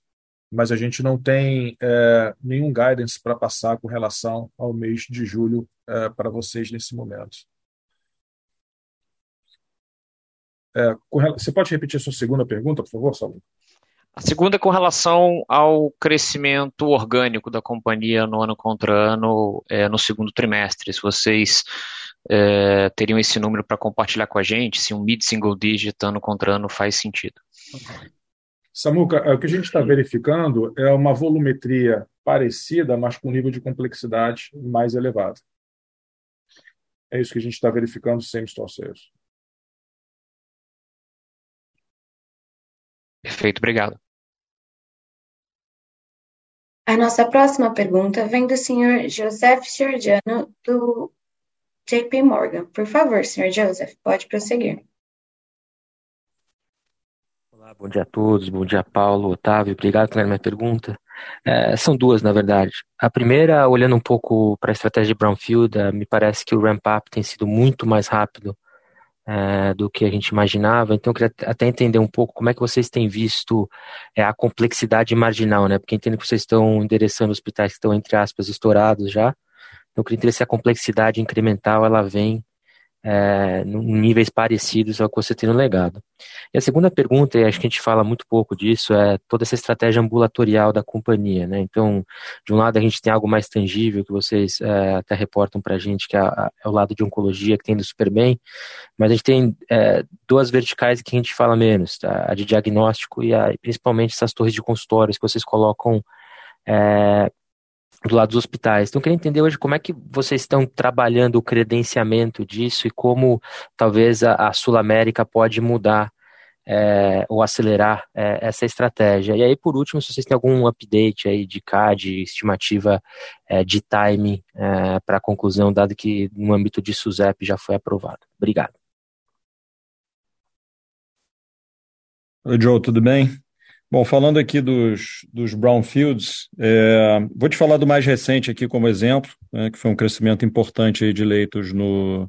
mas a gente não tem é, nenhum guidance para passar com relação ao mês de julho é, para vocês nesse momento. É, você pode repetir a sua segunda pergunta, por favor, Salom? A segunda é com relação ao crescimento orgânico da companhia no ano contra ano, é, no segundo trimestre. Se vocês é, teriam esse número para compartilhar com a gente, se um mid-single digit ano contra ano faz sentido. Samuca, o que a gente está verificando é uma volumetria parecida, mas com nível de complexidade mais elevado. É isso que a gente está verificando sem store sales. Perfeito, obrigado. A nossa próxima pergunta vem do senhor Joseph Giorgiano, do JP Morgan. Por favor, senhor Joseph, pode prosseguir. Olá, bom dia a todos, bom dia Paulo, Otávio, obrigado pela minha pergunta. É, são duas, na verdade. A primeira, olhando um pouco para a estratégia de Brownfield, é, me parece que o ramp-up tem sido muito mais rápido é, do que a gente imaginava. Então, eu queria até entender um pouco como é que vocês têm visto é, a complexidade marginal, né? Porque entendo que vocês estão endereçando hospitais que estão, entre aspas, estourados já. Então, eu queria entender se a complexidade incremental ela vem é, em níveis parecidos ao que você tem no legado. E a segunda pergunta, e acho que a gente fala muito pouco disso, é toda essa estratégia ambulatorial da companhia. Né? Então, de um lado, a gente tem algo mais tangível, que vocês é, até reportam para a gente, que é, é, o lado de oncologia, que tem do super bem, mas a gente tem é, duas verticais que a gente fala menos, tá? a de diagnóstico e a, principalmente essas torres de consultórios que vocês colocam é, do lado dos hospitais. Então, eu queria entender hoje como é que vocês estão trabalhando o credenciamento disso e como talvez a, a Sul América pode mudar é, ou acelerar é, essa estratégia. E aí, por último, se vocês têm algum update aí de CAD, estimativa é, de time é, para a conclusão, dado que no âmbito de SUSEP já foi aprovado. Obrigado. Oi, Joe, tudo bem? Bom, falando aqui dos, dos brownfields, é, vou te falar do mais recente aqui como exemplo, né, que foi um crescimento importante aí de leitos no,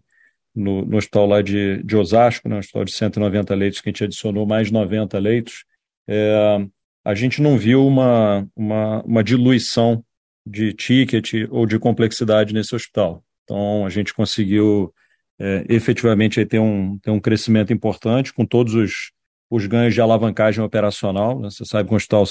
no, no hospital lá de, de Osasco, né, um hospital de 190 leitos, que a gente adicionou mais 90 leitos. É, a gente não viu uma, uma, uma diluição de ticket ou de complexidade nesse hospital. Então, a gente conseguiu é, efetivamente ter um, ter um crescimento importante com todos os os ganhos de alavancagem operacional. Né? Você sabe que um hospital,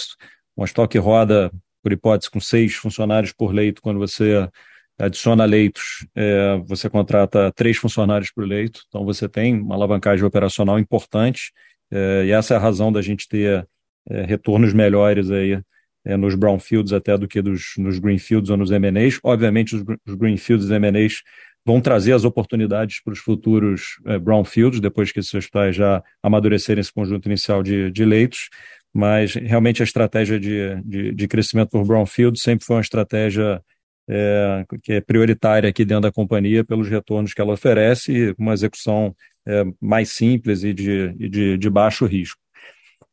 um hospital que roda, por hipótese, com seis funcionários por leito, quando você adiciona leitos, é, você contrata três funcionários por leito, então você tem uma alavancagem operacional importante, é, e essa é a razão da gente ter é, retornos melhores aí é, nos brownfields até do que dos, nos greenfields ou nos M&As. Obviamente, os, os greenfields e M&As vão trazer as oportunidades para os futuros é, brownfields, depois que esses hospitais já amadurecerem esse conjunto inicial de, de leitos, mas realmente a estratégia de, de, de crescimento por brownfield sempre foi uma estratégia é, que é prioritária aqui dentro da companhia pelos retornos que ela oferece e uma execução é, mais simples e de, de, de baixo risco.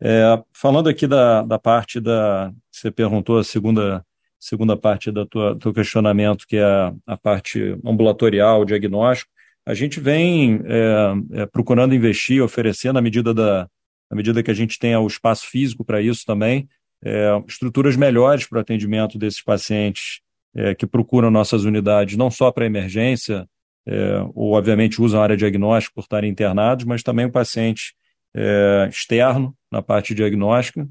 É, falando aqui da, da parte da. Você perguntou a segunda segunda parte do teu questionamento, que é a, a, parte ambulatorial, diagnóstico, a gente vem é, é, procurando investir, oferecendo, à medida, da, à medida que a gente tenha o espaço físico para isso também, é, estruturas melhores para o atendimento desses pacientes é, que procuram nossas unidades, não só para emergência, é, ou obviamente usam a área diagnóstica por estarem internados, mas também o paciente é, externo na parte diagnóstica.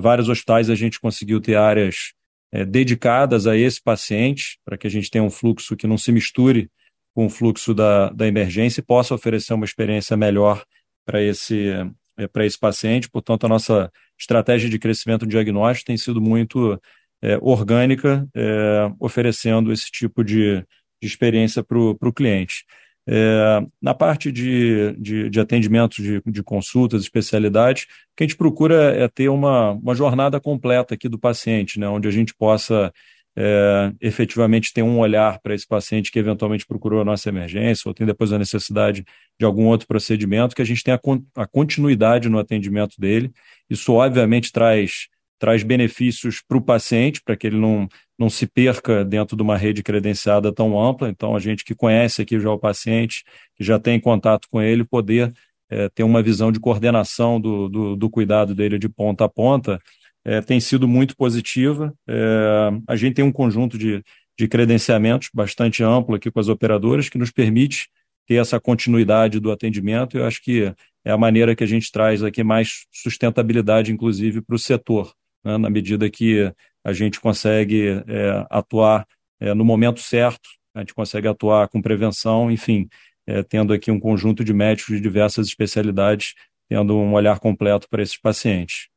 vários hospitais a gente conseguiu ter áreas é, dedicadas a esse paciente, para que a gente tenha um fluxo que não se misture com o fluxo da, da emergência e possa oferecer uma experiência melhor para esse, é, para esse paciente. Portanto, a nossa estratégia de crescimento diagnóstico tem sido muito é, orgânica, é, oferecendo esse tipo de, de experiência para o cliente. É, na parte de, de, de atendimento de, de consultas, especialidades, o que a gente procura é ter uma, uma jornada completa aqui do paciente, né, onde a gente possa é, efetivamente ter um olhar para esse paciente que eventualmente procurou a nossa emergência ou tem depois a necessidade de algum outro procedimento, que a gente tenha a continuidade no atendimento dele. Isso, obviamente, traz traz benefícios para o paciente, para que ele não, não se perca dentro de uma rede credenciada tão ampla. Então, a gente que conhece aqui já o paciente, que já tem contato com ele, poder é, ter uma visão de coordenação do, do, do, cuidado dele de ponta a ponta, é, tem sido muito positiva. É, a gente tem um conjunto de, de credenciamentos bastante amplo aqui com as operadoras, que nos permite ter essa continuidade do atendimento. Eu acho que é a maneira que a gente traz aqui mais sustentabilidade, inclusive, para o setor, né? na medida que a gente consegue é, atuar é, no momento certo, a gente consegue atuar com prevenção, enfim, é, tendo aqui um conjunto de médicos de diversas especialidades, tendo um olhar completo para esses pacientes.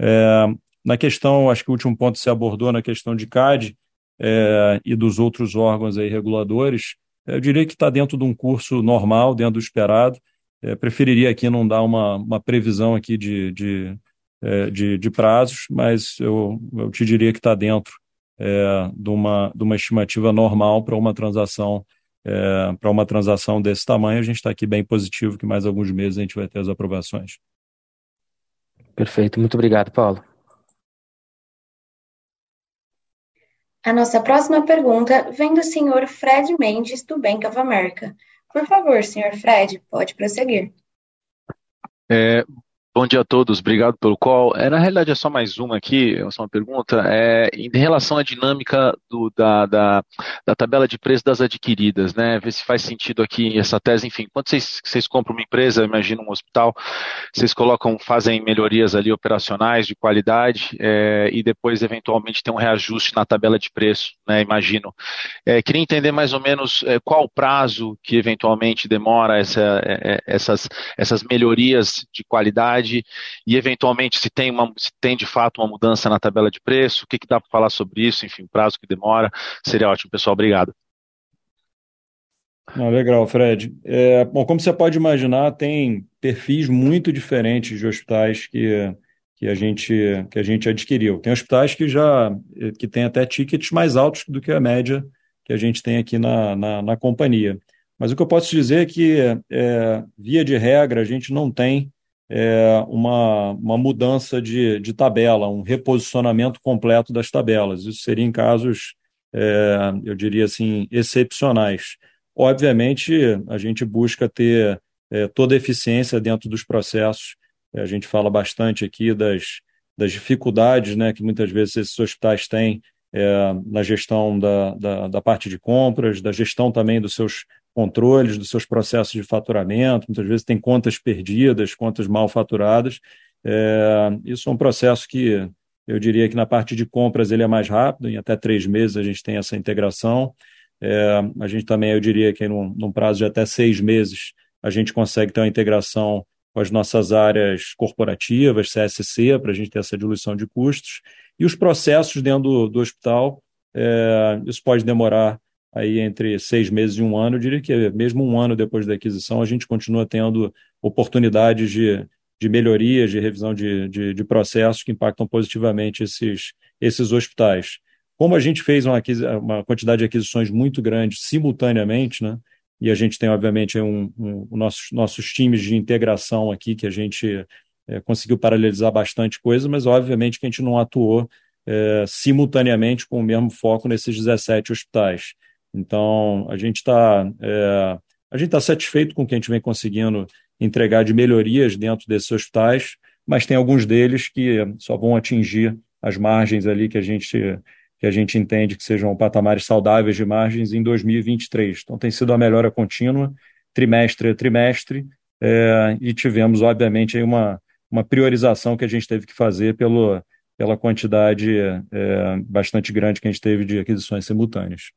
É, na questão, acho que o último ponto se abordou na questão de CAD é, e dos outros órgãos aí reguladores, é, eu diria que está dentro de um curso normal, dentro do esperado. Preferiria aqui não dar uma, uma previsão aqui de, de, é, de, de, prazos, mas eu, eu te diria que está dentro é, de, uma, de uma estimativa normal para uma transação é, para uma transação desse tamanho. A gente está aqui bem positivo que mais alguns meses a gente vai ter as aprovações. Perfeito, muito obrigado, Paulo. A nossa próxima pergunta vem do senhor Fred Mendes, do Bank of America. Por favor, senhor Fred, pode prosseguir. É, Bom dia a todos, obrigado pelo call. É, na realidade, é só mais uma aqui, é só uma pergunta. É, em relação à dinâmica do, da, da, da, tabela de preço das adquiridas, né? Ver se faz sentido aqui essa tese. Enfim, quando vocês, vocês compram uma empresa, imagina um hospital, vocês colocam, fazem melhorias ali operacionais de qualidade é, e depois, eventualmente, tem um reajuste na tabela de preço, né? Imagino. É, queria entender mais ou menos é, qual o prazo que eventualmente demora essa, é, essas, essas melhorias de qualidade e eventualmente se tem, uma, se tem de fato uma mudança na tabela de preço, o que, que dá para falar sobre isso, enfim, prazo que demora, seria ótimo, pessoal, obrigado. Legal, Fred. É, bom, como você pode imaginar, tem perfis muito diferentes de hospitais que, que, a, gente, que a gente adquiriu. Tem hospitais que já que tem até tickets mais altos do que a média que a gente tem aqui na, na, na companhia. Mas o que eu posso dizer é que, é, via de regra, a gente não tem é, uma, uma mudança de, de tabela, um reposicionamento completo das tabelas. Isso seria em casos, é, eu diria assim, excepcionais. Obviamente, a gente busca ter é, toda a eficiência dentro dos processos. É, a gente fala bastante aqui das, das dificuldades né, que muitas vezes esses hospitais têm é, na gestão da, da, da, parte de compras, da gestão também dos seus controles dos seus processos de faturamento, muitas vezes tem contas perdidas, contas mal faturadas. É, isso é um processo que eu diria que na parte de compras ele é mais rápido, em até três meses a gente tem essa integração. É, a gente também, eu diria que num, num prazo de até seis meses, a gente consegue ter uma integração com as nossas áreas corporativas, CSC, para a gente ter essa diluição de custos. E os processos dentro do, do hospital, é, isso pode demorar aí entre seis meses e um ano, eu diria que mesmo um ano depois da aquisição, a gente continua tendo oportunidades de, de melhorias, de revisão de, de, de processos que impactam positivamente esses, esses hospitais. Como a gente fez uma, uma quantidade de aquisições muito grande simultaneamente, né? e a gente tem, obviamente, um, um, nossos, nossos times de integração aqui, que a gente é, conseguiu paralelizar bastante coisa, mas obviamente que a gente não atuou é, simultaneamente com o mesmo foco nesses 17 hospitais. Então, a gente está é, a gente está satisfeito com o que a gente vem conseguindo entregar de melhorias dentro desses hospitais, mas tem alguns deles que só vão atingir as margens ali que a gente que a gente entende que sejam patamares saudáveis de margens em 2023. Então, tem sido a melhora contínua, trimestre a trimestre, é, e tivemos, obviamente, uma, uma priorização que a gente teve que fazer pelo, pela quantidade é, bastante grande que a gente teve de aquisições simultâneas.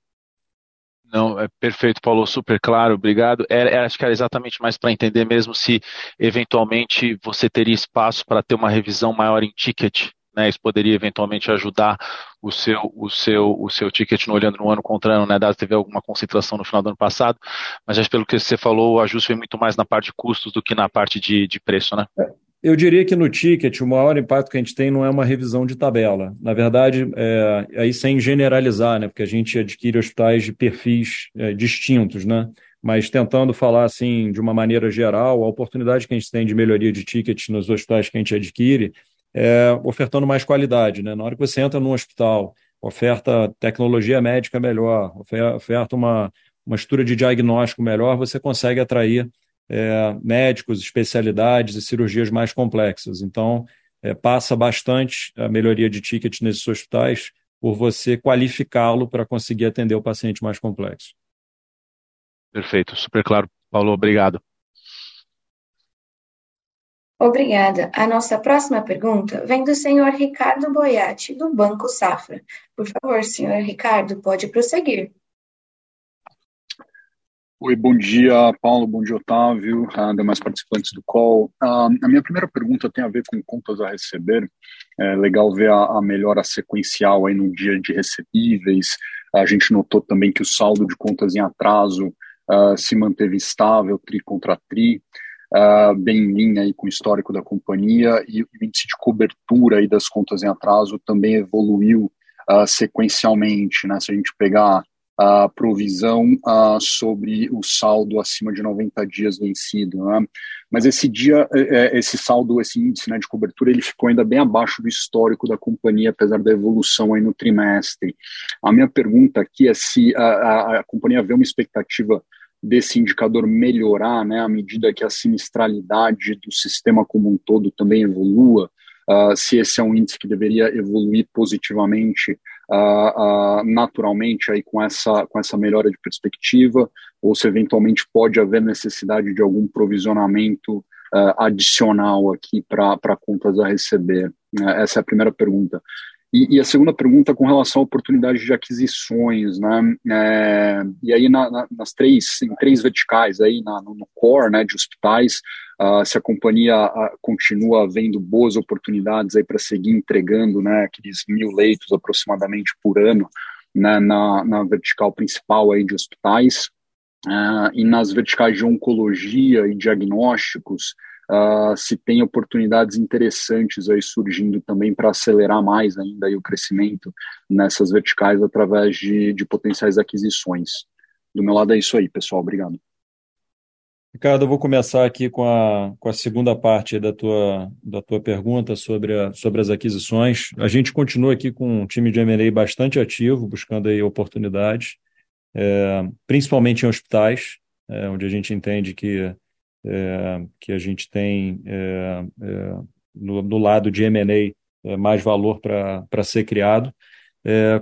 Não, é perfeito, Paulo, super claro, obrigado. É, é, acho que era exatamente mais para entender mesmo se eventualmente você teria espaço para ter uma revisão maior em ticket, né? Isso poderia eventualmente ajudar o seu, o seu, o seu ticket no olhando no ano contra ano, né? Dado teve alguma concentração no final do ano passado, mas acho que pelo que você falou, o ajuste foi muito mais na parte de custos do que na parte de, de preço, né? É. Eu diria que no ticket o maior impacto que a gente tem não é uma revisão de tabela. Na verdade, é, aí sem generalizar, né, porque a gente adquire hospitais de perfis é, distintos, né? Mas tentando falar assim de uma maneira geral, a oportunidade que a gente tem de melhoria de ticket nos hospitais que a gente adquire é ofertando mais qualidade, né? Na hora que você entra num hospital, oferta tecnologia médica melhor, oferta uma, uma estrutura de diagnóstico melhor, você consegue atrair é, médicos, especialidades e cirurgias mais complexas. Então, é, passa bastante a melhoria de ticket nesses hospitais por você qualificá-lo para conseguir atender o paciente mais complexo. Perfeito, super claro. Paulo, obrigado. Obrigada. A nossa próxima pergunta vem do senhor Ricardo Boiati, do Banco Safra. Por favor, senhor Ricardo, pode prosseguir. Oi, bom dia, Paulo, bom dia, Otávio, uh, demais participantes do call. A minha primeira pergunta tem a ver com contas a receber. É legal ver a, a melhora sequencial aí no dia de recebíveis. A gente notou também que o saldo de contas em atraso uh, se manteve estável, tri contra tri uh, bem em linha aí com o histórico da companhia e o índice de cobertura aí das contas em atraso também evoluiu uh, sequencialmente, né? Se a gente pegar a provisão sobre o saldo acima de 90 dias vencido, né? Mas esse dia, é, é, esse saldo, esse índice né, de cobertura, ele ficou ainda bem abaixo do histórico da companhia, apesar da evolução aí no trimestre. A minha pergunta aqui é se a, a, a companhia vê uma expectativa desse indicador melhorar, né, à medida que a sinistralidade do sistema como um todo também evolua, uh, se esse é um índice que deveria evoluir positivamente, uh, uh, naturalmente, aí com essa, com essa melhora de perspectiva, ou se eventualmente pode haver necessidade de algum provisionamento adicional aqui para contas a receber. Né? essa é a primeira pergunta. E, e, a segunda pergunta com relação à oportunidade de aquisições, né? É, e aí na, na, nas três, em três verticais aí na, no, core, né, de hospitais, uh, se a companhia uh, continua vendo boas oportunidades aí para seguir entregando, né, aqueles mil leitos aproximadamente por ano, né, na, na vertical principal aí de hospitais, uh, e nas verticais de oncologia e diagnósticos, uh, se tem oportunidades interessantes aí surgindo também para acelerar mais ainda o crescimento nessas verticais através de, de potenciais aquisições. Do meu lado é isso aí, pessoal. Obrigado. Ricardo, eu vou começar aqui com a, com a segunda parte da tua, da tua pergunta sobre, a, sobre as aquisições. A gente continua aqui com um time de M&A bastante ativo, buscando aí oportunidades, é, principalmente em hospitais, é, onde a gente entende que é, que a gente tem é, no, no, lado de M&A mais valor para ser criado.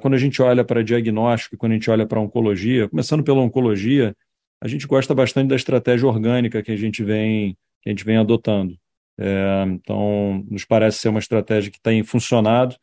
Quando a gente olha para diagnóstico, quando a gente olha para oncologia, começando pela oncologia, a gente gosta bastante da estratégia orgânica que a gente vem, que a gente vem adotando. É, então, nos parece ser uma estratégia que tem funcionado.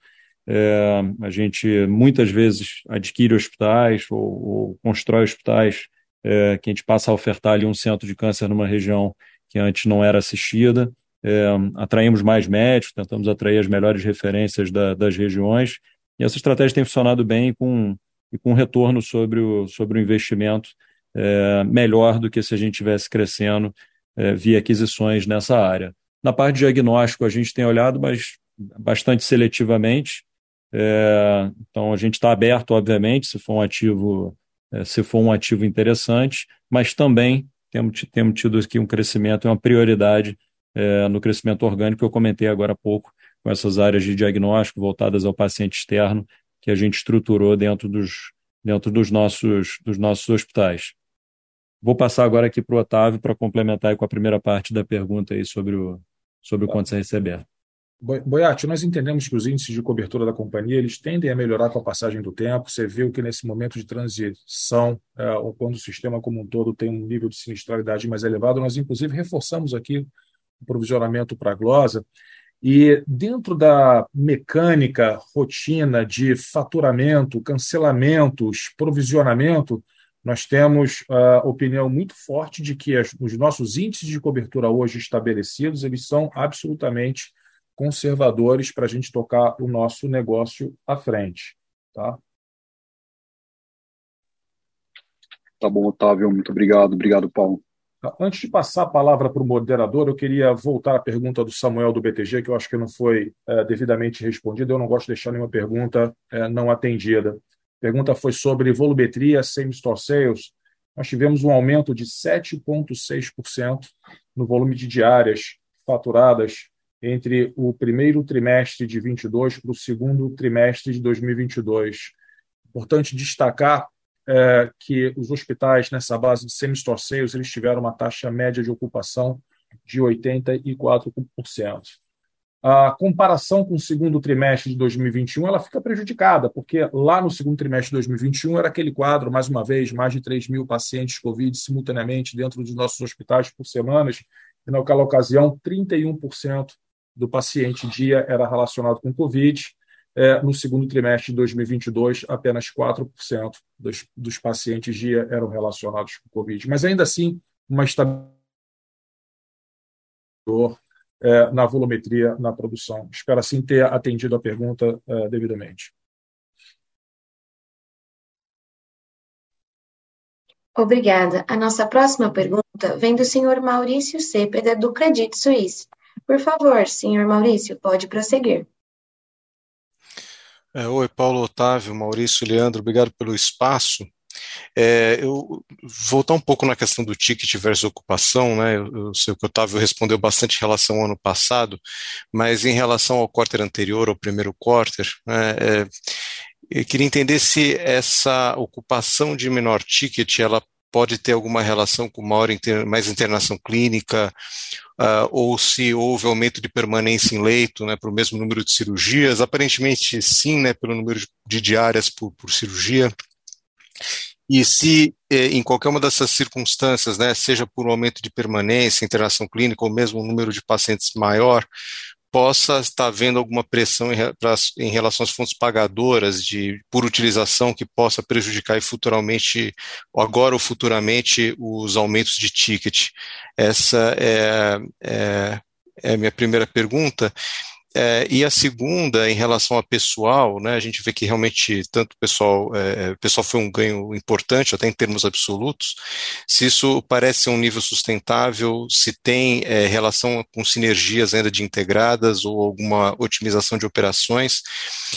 É, a gente muitas vezes adquire hospitais ou, ou constrói hospitais é, que a gente passa a ofertar ali um centro de câncer numa região que antes não era assistida. É, atraímos mais médicos, tentamos atrair as melhores referências da, das regiões, e essa estratégia tem funcionado bem com, e com retorno sobre o, sobre o investimento é, melhor do que se a gente estivesse crescendo é, via aquisições nessa área. Na parte de diagnóstico, a gente tem olhado, mas bastante seletivamente. É, então, a gente está aberto, obviamente, se for um ativo se for um ativo interessante, mas também temos, temos tido aqui um crescimento, uma prioridade é, no crescimento orgânico que eu comentei agora há pouco, com essas áreas de diagnóstico voltadas ao paciente externo, que a gente estruturou dentro dos, dentro dos, nossos, dos nossos hospitais. Vou passar agora aqui para o Otávio para complementar com a primeira parte da pergunta aí sobre o, sobre o quanto você receber. Boiati, nós entendemos que os índices de cobertura da companhia eles tendem a melhorar com a passagem do tempo. Você viu que nesse momento de transição, é, quando o sistema como um todo tem um nível de sinistralidade mais elevado, nós inclusive reforçamos aqui o provisionamento para a glosa. E dentro da mecânica, rotina de faturamento, cancelamentos, provisionamento, nós temos a opinião muito forte de que os nossos índices de cobertura hoje estabelecidos eles são absolutamente conservadores para a gente tocar o nosso negócio à frente. Tá? Tá bom, Otávio, muito obrigado. Obrigado, Paulo. Tá, antes de passar a palavra para o moderador, eu queria voltar à pergunta do Samuel do BTG, que eu acho que não foi é, devidamente respondida. Eu não gosto de deixar nenhuma pergunta é, não atendida. A pergunta foi sobre volumetria same-store sales. Nós tivemos um aumento de 7,6% no volume de diárias faturadas entre o primeiro trimestre de 22 para o segundo trimestre de 2022. Importante destacar é, que os hospitais nessa base de semi-store sales eles tiveram uma taxa média de ocupação de 84%. a comparação com o segundo trimestre de 2021 ela fica prejudicada, porque lá no segundo trimestre de 2021 era aquele quadro, mais uma vez, mais de 3 mil pacientes Covid simultaneamente dentro dos nossos hospitais por semanas, e naquela ocasião 31% do paciente dia era relacionado com Covid. É, no segundo trimestre de 2022, apenas 4% dos, dos pacientes dia eram relacionados com Covid. Mas ainda assim, uma estabilidade é, na volumetria na produção. Espero assim ter atendido a pergunta é, devidamente. Obrigada. A nossa próxima pergunta vem do senhor Maurício Cepeda, do Credit Suisse. Por favor, senhor Maurício, pode prosseguir. É, oi, Paulo Otávio, Maurício, Leandro, obrigado pelo espaço. É, eu voltar um pouco na questão do ticket versus ocupação, né? Eu, eu sei que o Otávio respondeu bastante em relação ao ano passado, mas em relação ao quarter anterior, ao primeiro quarter, né, é, eu queria entender se essa ocupação de menor ticket ela pode ter alguma relação com maior inter, mais internação clínica, uh, ou se houve aumento de permanência em leito, né, para o mesmo número de cirurgias. Aparentemente sim, né, pelo número de diárias por, por cirurgia. E se eh, em qualquer uma dessas circunstâncias, né, seja por um aumento de permanência, internação clínica ou mesmo um número de pacientes maior, possa estar havendo alguma pressão em, em, relação às fontes pagadoras de por utilização que possa prejudicar futuramente, agora ou futuramente, os aumentos de ticket. Essa é, é, é a minha primeira pergunta. É, e a segunda, em relação a pessoal, né, a gente vê que realmente tanto o pessoal, é, o pessoal foi um ganho importante, até em termos absolutos. Se isso parece um nível sustentável, se tem é, relação com sinergias ainda de integradas ou alguma otimização de operações.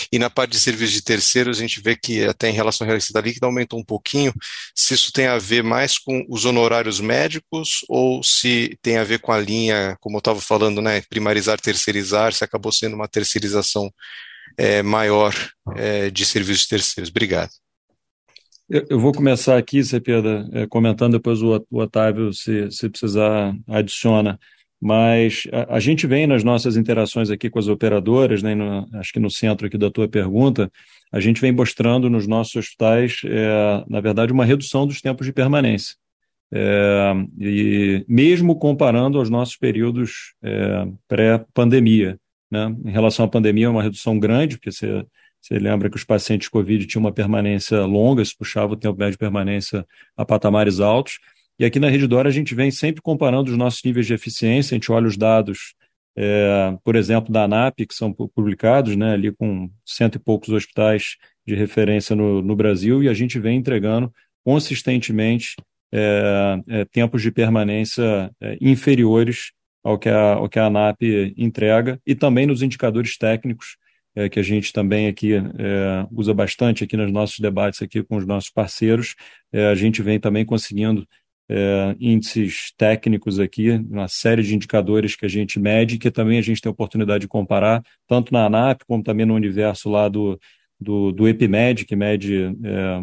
E na parte de serviços de terceiros, a gente vê que até em relação à receita líquida aumentou um pouquinho. Se isso tem a ver mais com os honorários médicos ou se tem a ver com a linha, como eu estava falando, né, primarizar, terceirizar, se acabou acabou sendo uma terceirização é, maior é, de serviços terceiros. Obrigado. Eu, vou começar aqui, Cepeda, é, comentando, depois o, o Otávio, se, se precisar, adiciona. Mas a, a, gente vem nas nossas interações aqui com as operadoras, né, no, acho que no centro aqui da tua pergunta, a gente vem mostrando nos nossos hospitais, é, na verdade, uma redução dos tempos de permanência. É, e mesmo comparando aos nossos períodos é, pré-pandemia. Né? Em relação à pandemia, é uma redução grande, porque você, você lembra que os pacientes Covid tinham uma permanência longa, isso puxava o tempo médio de permanência a patamares altos. E aqui na Redditor a gente vem sempre comparando os nossos níveis de eficiência, a gente olha os dados, é, por exemplo, da ANAP, que são publicados, né, ali com cento e poucos hospitais de referência no, no Brasil, e a gente vem entregando consistentemente é, é, tempos de permanência é, inferiores ao que a, ao que a ANAP entrega e também nos indicadores técnicos é, que a gente também aqui é, usa bastante aqui nos nossos debates aqui com os nossos parceiros. É, a gente vem também conseguindo é, índices técnicos aqui, uma série de indicadores que a gente mede que também a gente tem a oportunidade de comparar, tanto na ANAP como também no universo lá do, do, do EpiMed, que mede é,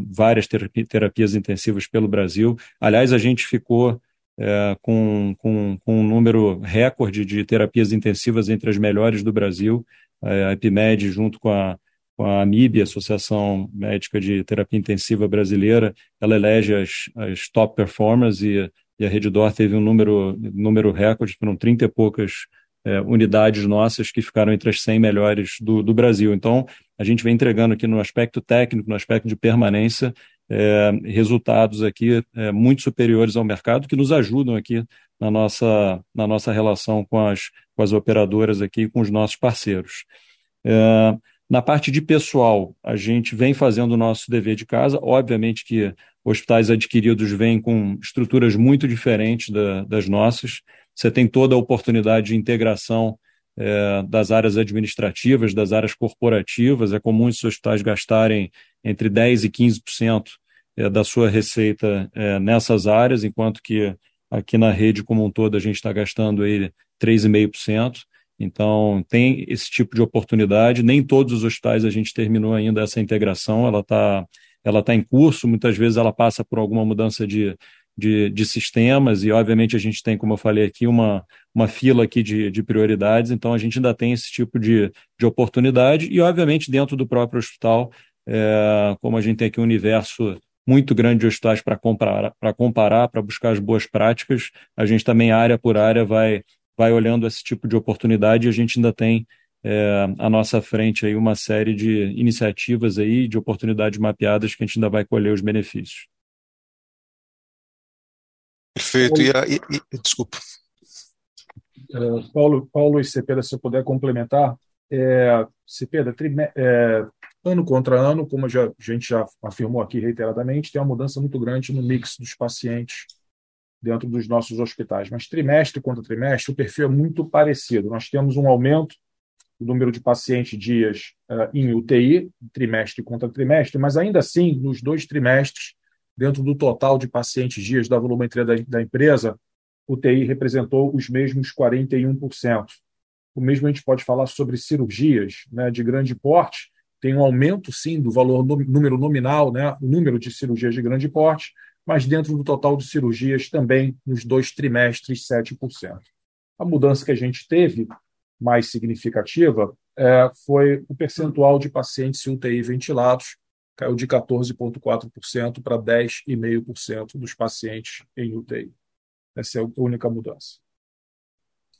várias terapias intensivas pelo Brasil. Aliás, a gente ficou é, com, com, com, um número recorde de terapias intensivas entre as melhores do Brasil. É, a EpiMed, junto com a, com a AMIB, Associação Médica de Terapia Intensiva Brasileira, ela elege as, as top performers e, e a Reddor teve um número, número recorde, foram 30 e poucas é, unidades nossas que ficaram entre as 100 melhores do, do Brasil. Então, a gente vem entregando aqui no aspecto técnico, no aspecto de permanência, é, resultados aqui é, muito superiores ao mercado, que nos ajudam aqui na nossa, na nossa relação com as, com as operadoras aqui com os nossos parceiros. É, na parte de pessoal, a gente vem fazendo o nosso dever de casa. Obviamente que hospitais adquiridos vêm com estruturas muito diferentes da, das nossas. Você tem toda a oportunidade de integração é, das áreas administrativas, das áreas corporativas. É comum esses hospitais gastarem entre 10% e 15% é, da sua receita é, nessas áreas, enquanto que aqui na rede como um todo a gente está gastando aí 3,5%. Então, tem esse tipo de oportunidade. Nem todos os hospitais a gente terminou ainda essa integração, ela está ela tá em curso, muitas vezes ela passa por alguma mudança de, de, de, sistemas e, obviamente, a gente tem, como eu falei aqui, uma, uma fila aqui de, de prioridades, então a gente ainda tem esse tipo de, de oportunidade e, obviamente, dentro do próprio hospital, é, como a gente tem aqui um universo muito grande de hospitais para comparar, para comparar, para buscar as boas práticas, a gente também, área por área, vai, vai olhando esse tipo de oportunidade e a gente ainda tem é, à nossa frente aí uma série de iniciativas aí, de oportunidades mapeadas que a gente ainda vai colher os benefícios. Perfeito. E, e, e desculpa. Uh, Paulo, Paulo e Cepeda, se eu puder complementar, é, Cepeda, é, ano contra ano, como já, a gente já afirmou aqui reiteradamente, tem uma mudança muito grande no mix dos pacientes dentro dos nossos hospitais. Mas trimestre contra trimestre, o perfil é muito parecido. Nós temos um aumento do número de pacientes dias uh, em UTI, trimestre contra trimestre, mas ainda assim, nos dois trimestres, dentro do total de pacientes dias da volumetria da, da empresa, o TI representou os mesmos 41%. O mesmo a gente pode falar sobre cirurgias né, de grande porte, tem um aumento, sim, do valor no, número nominal, né, o número de cirurgias de grande porte, mas dentro do total de cirurgias também nos dois trimestres, 7%. A mudança que a gente teve, mais significativa, é, foi o percentual de pacientes UTI ventilados, caiu de 14,4% para 10,5% dos pacientes em UTI. Essa é a única mudança.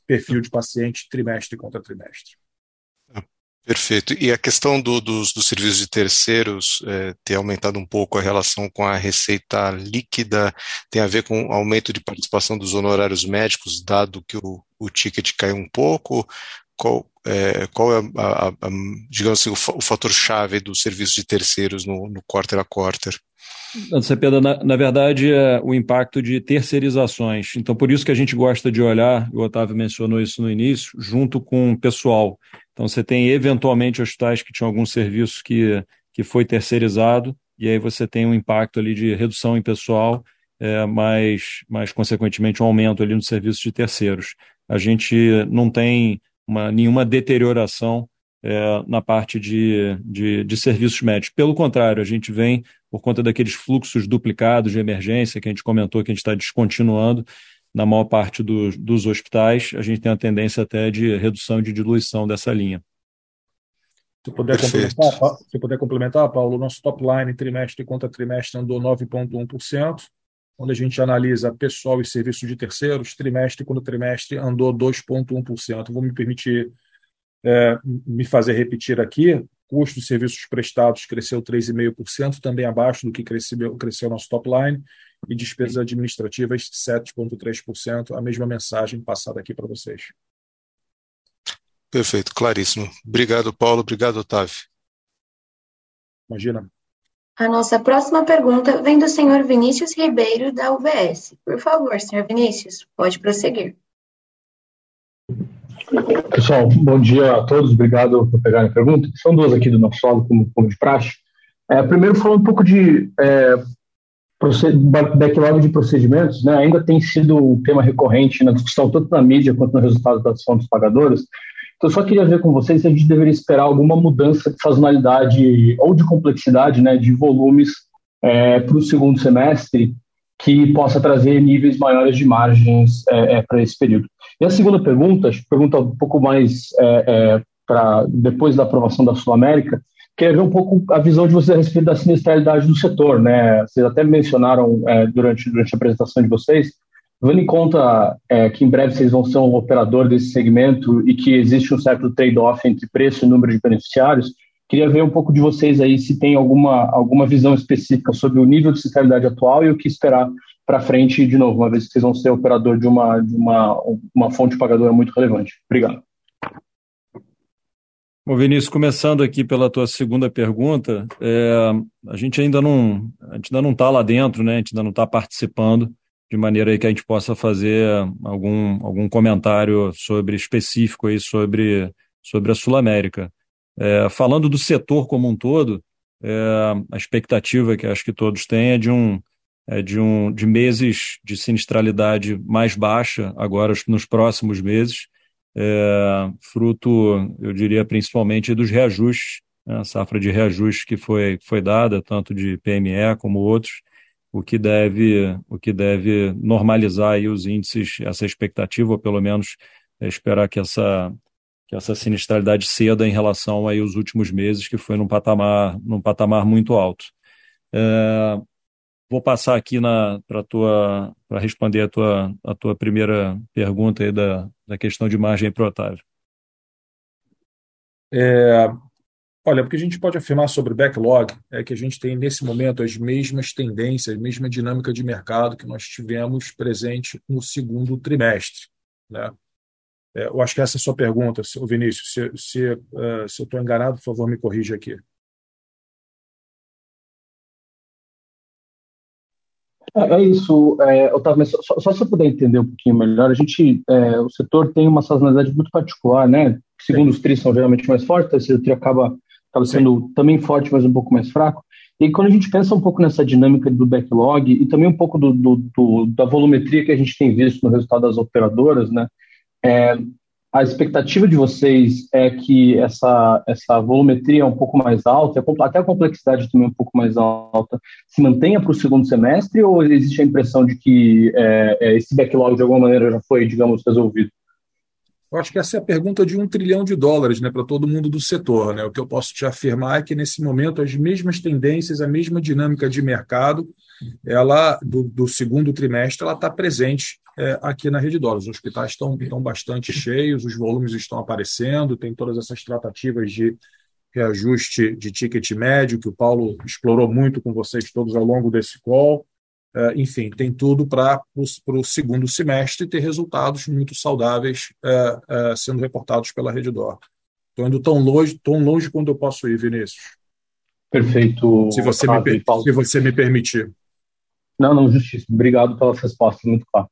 Perfil de paciente trimestre contra trimestre. Perfeito. E a questão do, dos, dos, serviços de terceiros é, ter aumentado um pouco a relação com a receita líquida tem a ver com aumento de participação dos honorários médicos, dado que o, o ticket caiu um pouco? Qual, é, qual é, a, a, a, digamos assim, o, o fator-chave dos serviços de terceiros no, no quarter a quarter? Cepeda, na, na verdade, é o impacto de terceirizações. Então, por isso que a gente gosta de olhar, o Otávio mencionou isso no início, junto com o pessoal. Então, você tem eventualmente hospitais que tinham algum serviço que, que foi terceirizado, e aí você tem um impacto ali de redução em pessoal, é, mas, mas, consequentemente, um aumento ali no serviço de terceiros. A gente não tem uma, nenhuma deterioração é, na parte de, de, de, serviços médicos. Pelo contrário, a gente vem, por conta daqueles fluxos duplicados de emergência que a gente comentou que a gente está descontinuando na maior parte do, dos hospitais, a gente tem a tendência até de redução de diluição dessa linha. Se puder, complementar, se puder complementar, Paulo, nosso top line trimestre contra trimestre andou 9,1%, quando a gente analisa pessoal e serviço de terceiros, trimestre contra trimestre andou 2,1%. Vou me permitir é, me fazer repetir aqui, custo de serviços prestados cresceu 3,5%, também abaixo do que cresceu, cresceu nosso top line, e despesas administrativas 7,3%, a mesma mensagem passada aqui para vocês. Perfeito, claríssimo. Obrigado, Paulo. Obrigado, Otávio. Imagina. A nossa próxima pergunta vem do senhor Vinícius Ribeiro, da UBS. Por favor, senhor Vinícius, pode prosseguir. Pessoal, bom dia a todos, obrigado por pegarem a pergunta. São duas aqui do nosso lado, como, como de praxe. É, primeiro, falando um pouco de é, backlog de procedimentos, né, ainda tem sido um tema recorrente na discussão, tanto na mídia quanto no resultado da ação dos pagadores. Então, eu só queria ver com vocês se a gente deveria esperar alguma mudança de sazonalidade ou de complexidade né, de volumes é, para o segundo semestre que possa trazer níveis maiores de margens é, é, para esse período. E a segunda pergunta, pergunta um pouco mais é, é para depois da aprovação da Sul América, queria ver um pouco a visão de vocês a respeito da sinistralidade do setor. Né? Vocês até mencionaram é, durante, durante a apresentação de vocês, Levando em conta é, que em breve vocês vão ser um operador desse segmento e que existe um certo trade-off entre preço e número de beneficiários, queria ver um pouco de vocês aí se tem alguma, alguma visão específica sobre o nível de fiscalidade atual e o que esperar para frente, de novo, uma vez que vocês vão ser operador de uma, de uma, uma fonte pagadora muito relevante. Obrigado. Bom, Vinícius, começando aqui pela tua segunda pergunta, é, a gente ainda não a gente ainda não está lá dentro, né? A gente ainda não está participando de maneira que a gente possa fazer algum, algum comentário sobre específico aí sobre, sobre a Sul América. É, falando do setor como um todo, é, a expectativa que acho que todos têm é de um é de um de meses de sinistralidade mais baixa agora nos próximos meses, é, fruto, eu diria, principalmente dos reajustes, né, a safra de reajustes que foi, foi dada, tanto de PME como outros, o que deve, o que deve normalizar aí os índices, essa expectativa, ou pelo menos é, esperar que essa, que essa sinistralidade ceda em relação aí aos últimos meses, que foi num patamar, num patamar muito alto. É, vou passar aqui para tua para responder a tua, a tua primeira pergunta aí da, da questão de margem para o Otávio. É, olha, o que a gente pode afirmar sobre backlog é que a gente tem nesse momento as mesmas tendências, a mesma dinâmica de mercado que nós tivemos presente no segundo trimestre. Né? É, eu acho que essa é a sua pergunta, Vinícius. Se, se, uh, se eu estou enganado, por favor, me corrija aqui. É, é isso, é, Otávio, mas só, só, se eu puder entender um pouquinho melhor, a gente, é, o setor tem uma sazonalidade muito particular, né? Segundo os tris são geralmente mais fortes, esse tri acaba, acaba sendo Sim. também forte, mas um pouco mais fraco. E quando a gente pensa um pouco nessa dinâmica do backlog e também um pouco do, do, do da volumetria que a gente tem visto no resultado das operadoras, né? É, a expectativa de vocês é que essa, essa volumetria é um pouco mais alta, até a complexidade também é um pouco mais alta, se mantenha para o segundo semestre ou existe a impressão de que é, é, esse backlog de alguma maneira já foi, digamos, resolvido? Eu acho que essa é a pergunta de um trilhão de dólares né, para todo mundo do setor. Né? O que eu posso te afirmar é que, nesse momento, as mesmas tendências, a mesma dinâmica de mercado, ela do, do segundo trimestre, ela está presente é, aqui na Rede Dólares. Os hospitais estão, estão bastante cheios, os volumes estão aparecendo, tem todas essas tratativas de reajuste de ticket médio, que o Paulo explorou muito com vocês todos ao longo desse call. É, enfim, tem tudo para o segundo semestre ter resultados muito saudáveis é, é, sendo reportados pela Rede Dor. Estou indo tão longe, tão longe quanto eu posso ir, Vinícius. Perfeito. Se você, me, se você me permitir. Não, não, justiça. Obrigado pelas respostas, muito claro.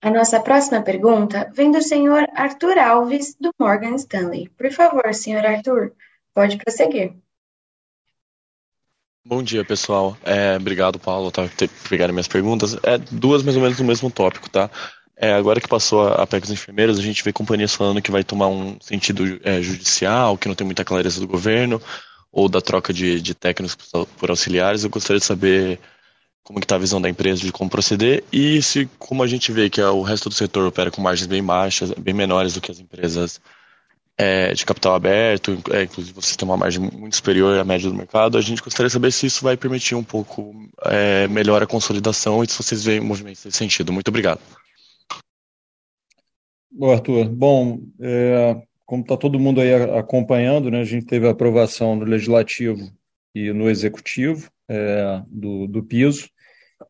A nossa próxima pergunta vem do senhor Arthur Alves, do Morgan Stanley. Por favor, senhor Arthur, pode prosseguir. Bom dia, pessoal. É, obrigado, Paulo, tá, por pegar minhas perguntas. É, duas mais ou menos no mesmo tópico, tá? É, agora que passou a PEC dos enfermeiros, a gente vê companhias falando que vai tomar um sentido é, judicial, que não tem muita clareza do governo, ou da troca de, de técnicos por auxiliares. Eu gostaria de saber como está a visão da empresa de como proceder e se, como a gente vê que o resto do setor opera com margens bem baixas, bem menores do que as empresas é, de capital aberto, é, inclusive vocês têm uma margem muito superior à média do mercado, a gente gostaria de saber se isso vai permitir um pouco é, melhor a consolidação e se vocês veem movimentos nesse sentido. Muito obrigado. Bom, Arthur. Bom, é, como está todo mundo aí acompanhando, né, a gente teve a aprovação no Legislativo e no Executivo é, do, do piso,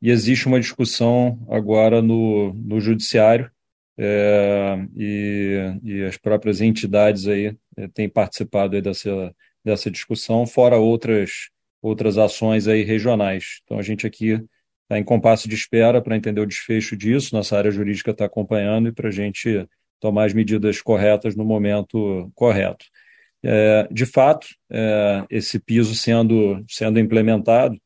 e existe uma discussão agora no, no Judiciário é, e, e, as próprias entidades aí é, têm participado aí dessa, dessa discussão, fora outras, outras ações aí regionais. Então a gente aqui está em compasso de espera para entender o desfecho disso, nossa área jurídica está acompanhando e para a gente tomar as medidas corretas no momento correto. É, de fato, é, esse piso sendo, sendo implementado,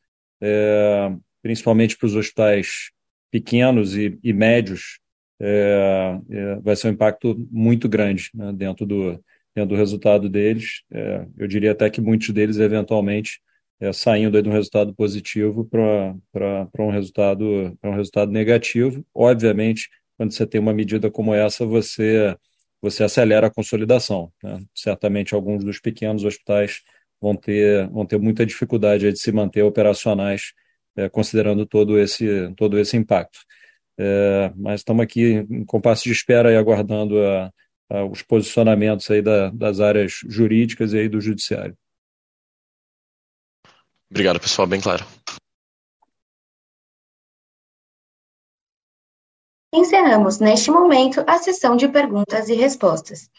é, principalmente para os hospitais pequenos e, e médios, é, é, vai ser um impacto muito grande né, dentro, do, dentro do resultado deles. É, eu diria até que muitos deles, eventualmente, é, saindo de um resultado positivo para um, resultado, um resultado negativo. Obviamente, quando você tem uma medida como essa, você, você acelera a consolidação. Né? Certamente, alguns dos pequenos hospitais vão ter, vão ter muita dificuldade de se manter operacionais, é, considerando todo esse, todo esse impacto. É, mas estamos aqui em compasso de espera e aguardando a, a, os posicionamentos aí da, das áreas jurídicas e aí do judiciário. Obrigado, pessoal, bem claro. Encerramos neste momento a sessão de perguntas e respostas.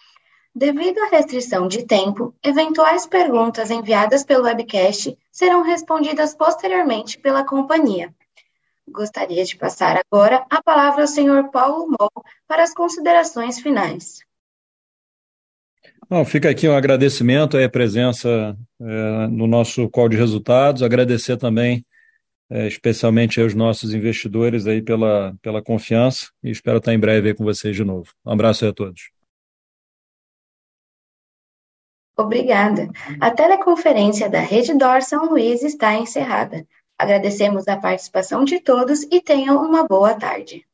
Devido à restrição de tempo, eventuais perguntas enviadas pelo webcast serão respondidas posteriormente pela companhia. Gostaria de passar agora a palavra ao senhor Paulo Mol para as considerações finais. Fica aqui um agradecimento à presença é, no nosso call de resultados, agradecer também é, especialmente aos nossos investidores aí pela, pela confiança e espero estar em breve aí com vocês de novo. Um abraço aí a todos. Obrigada. A teleconferência da Rede Dor São Luís está encerrada. Agradecemos a participação de todos e tenham uma boa tarde.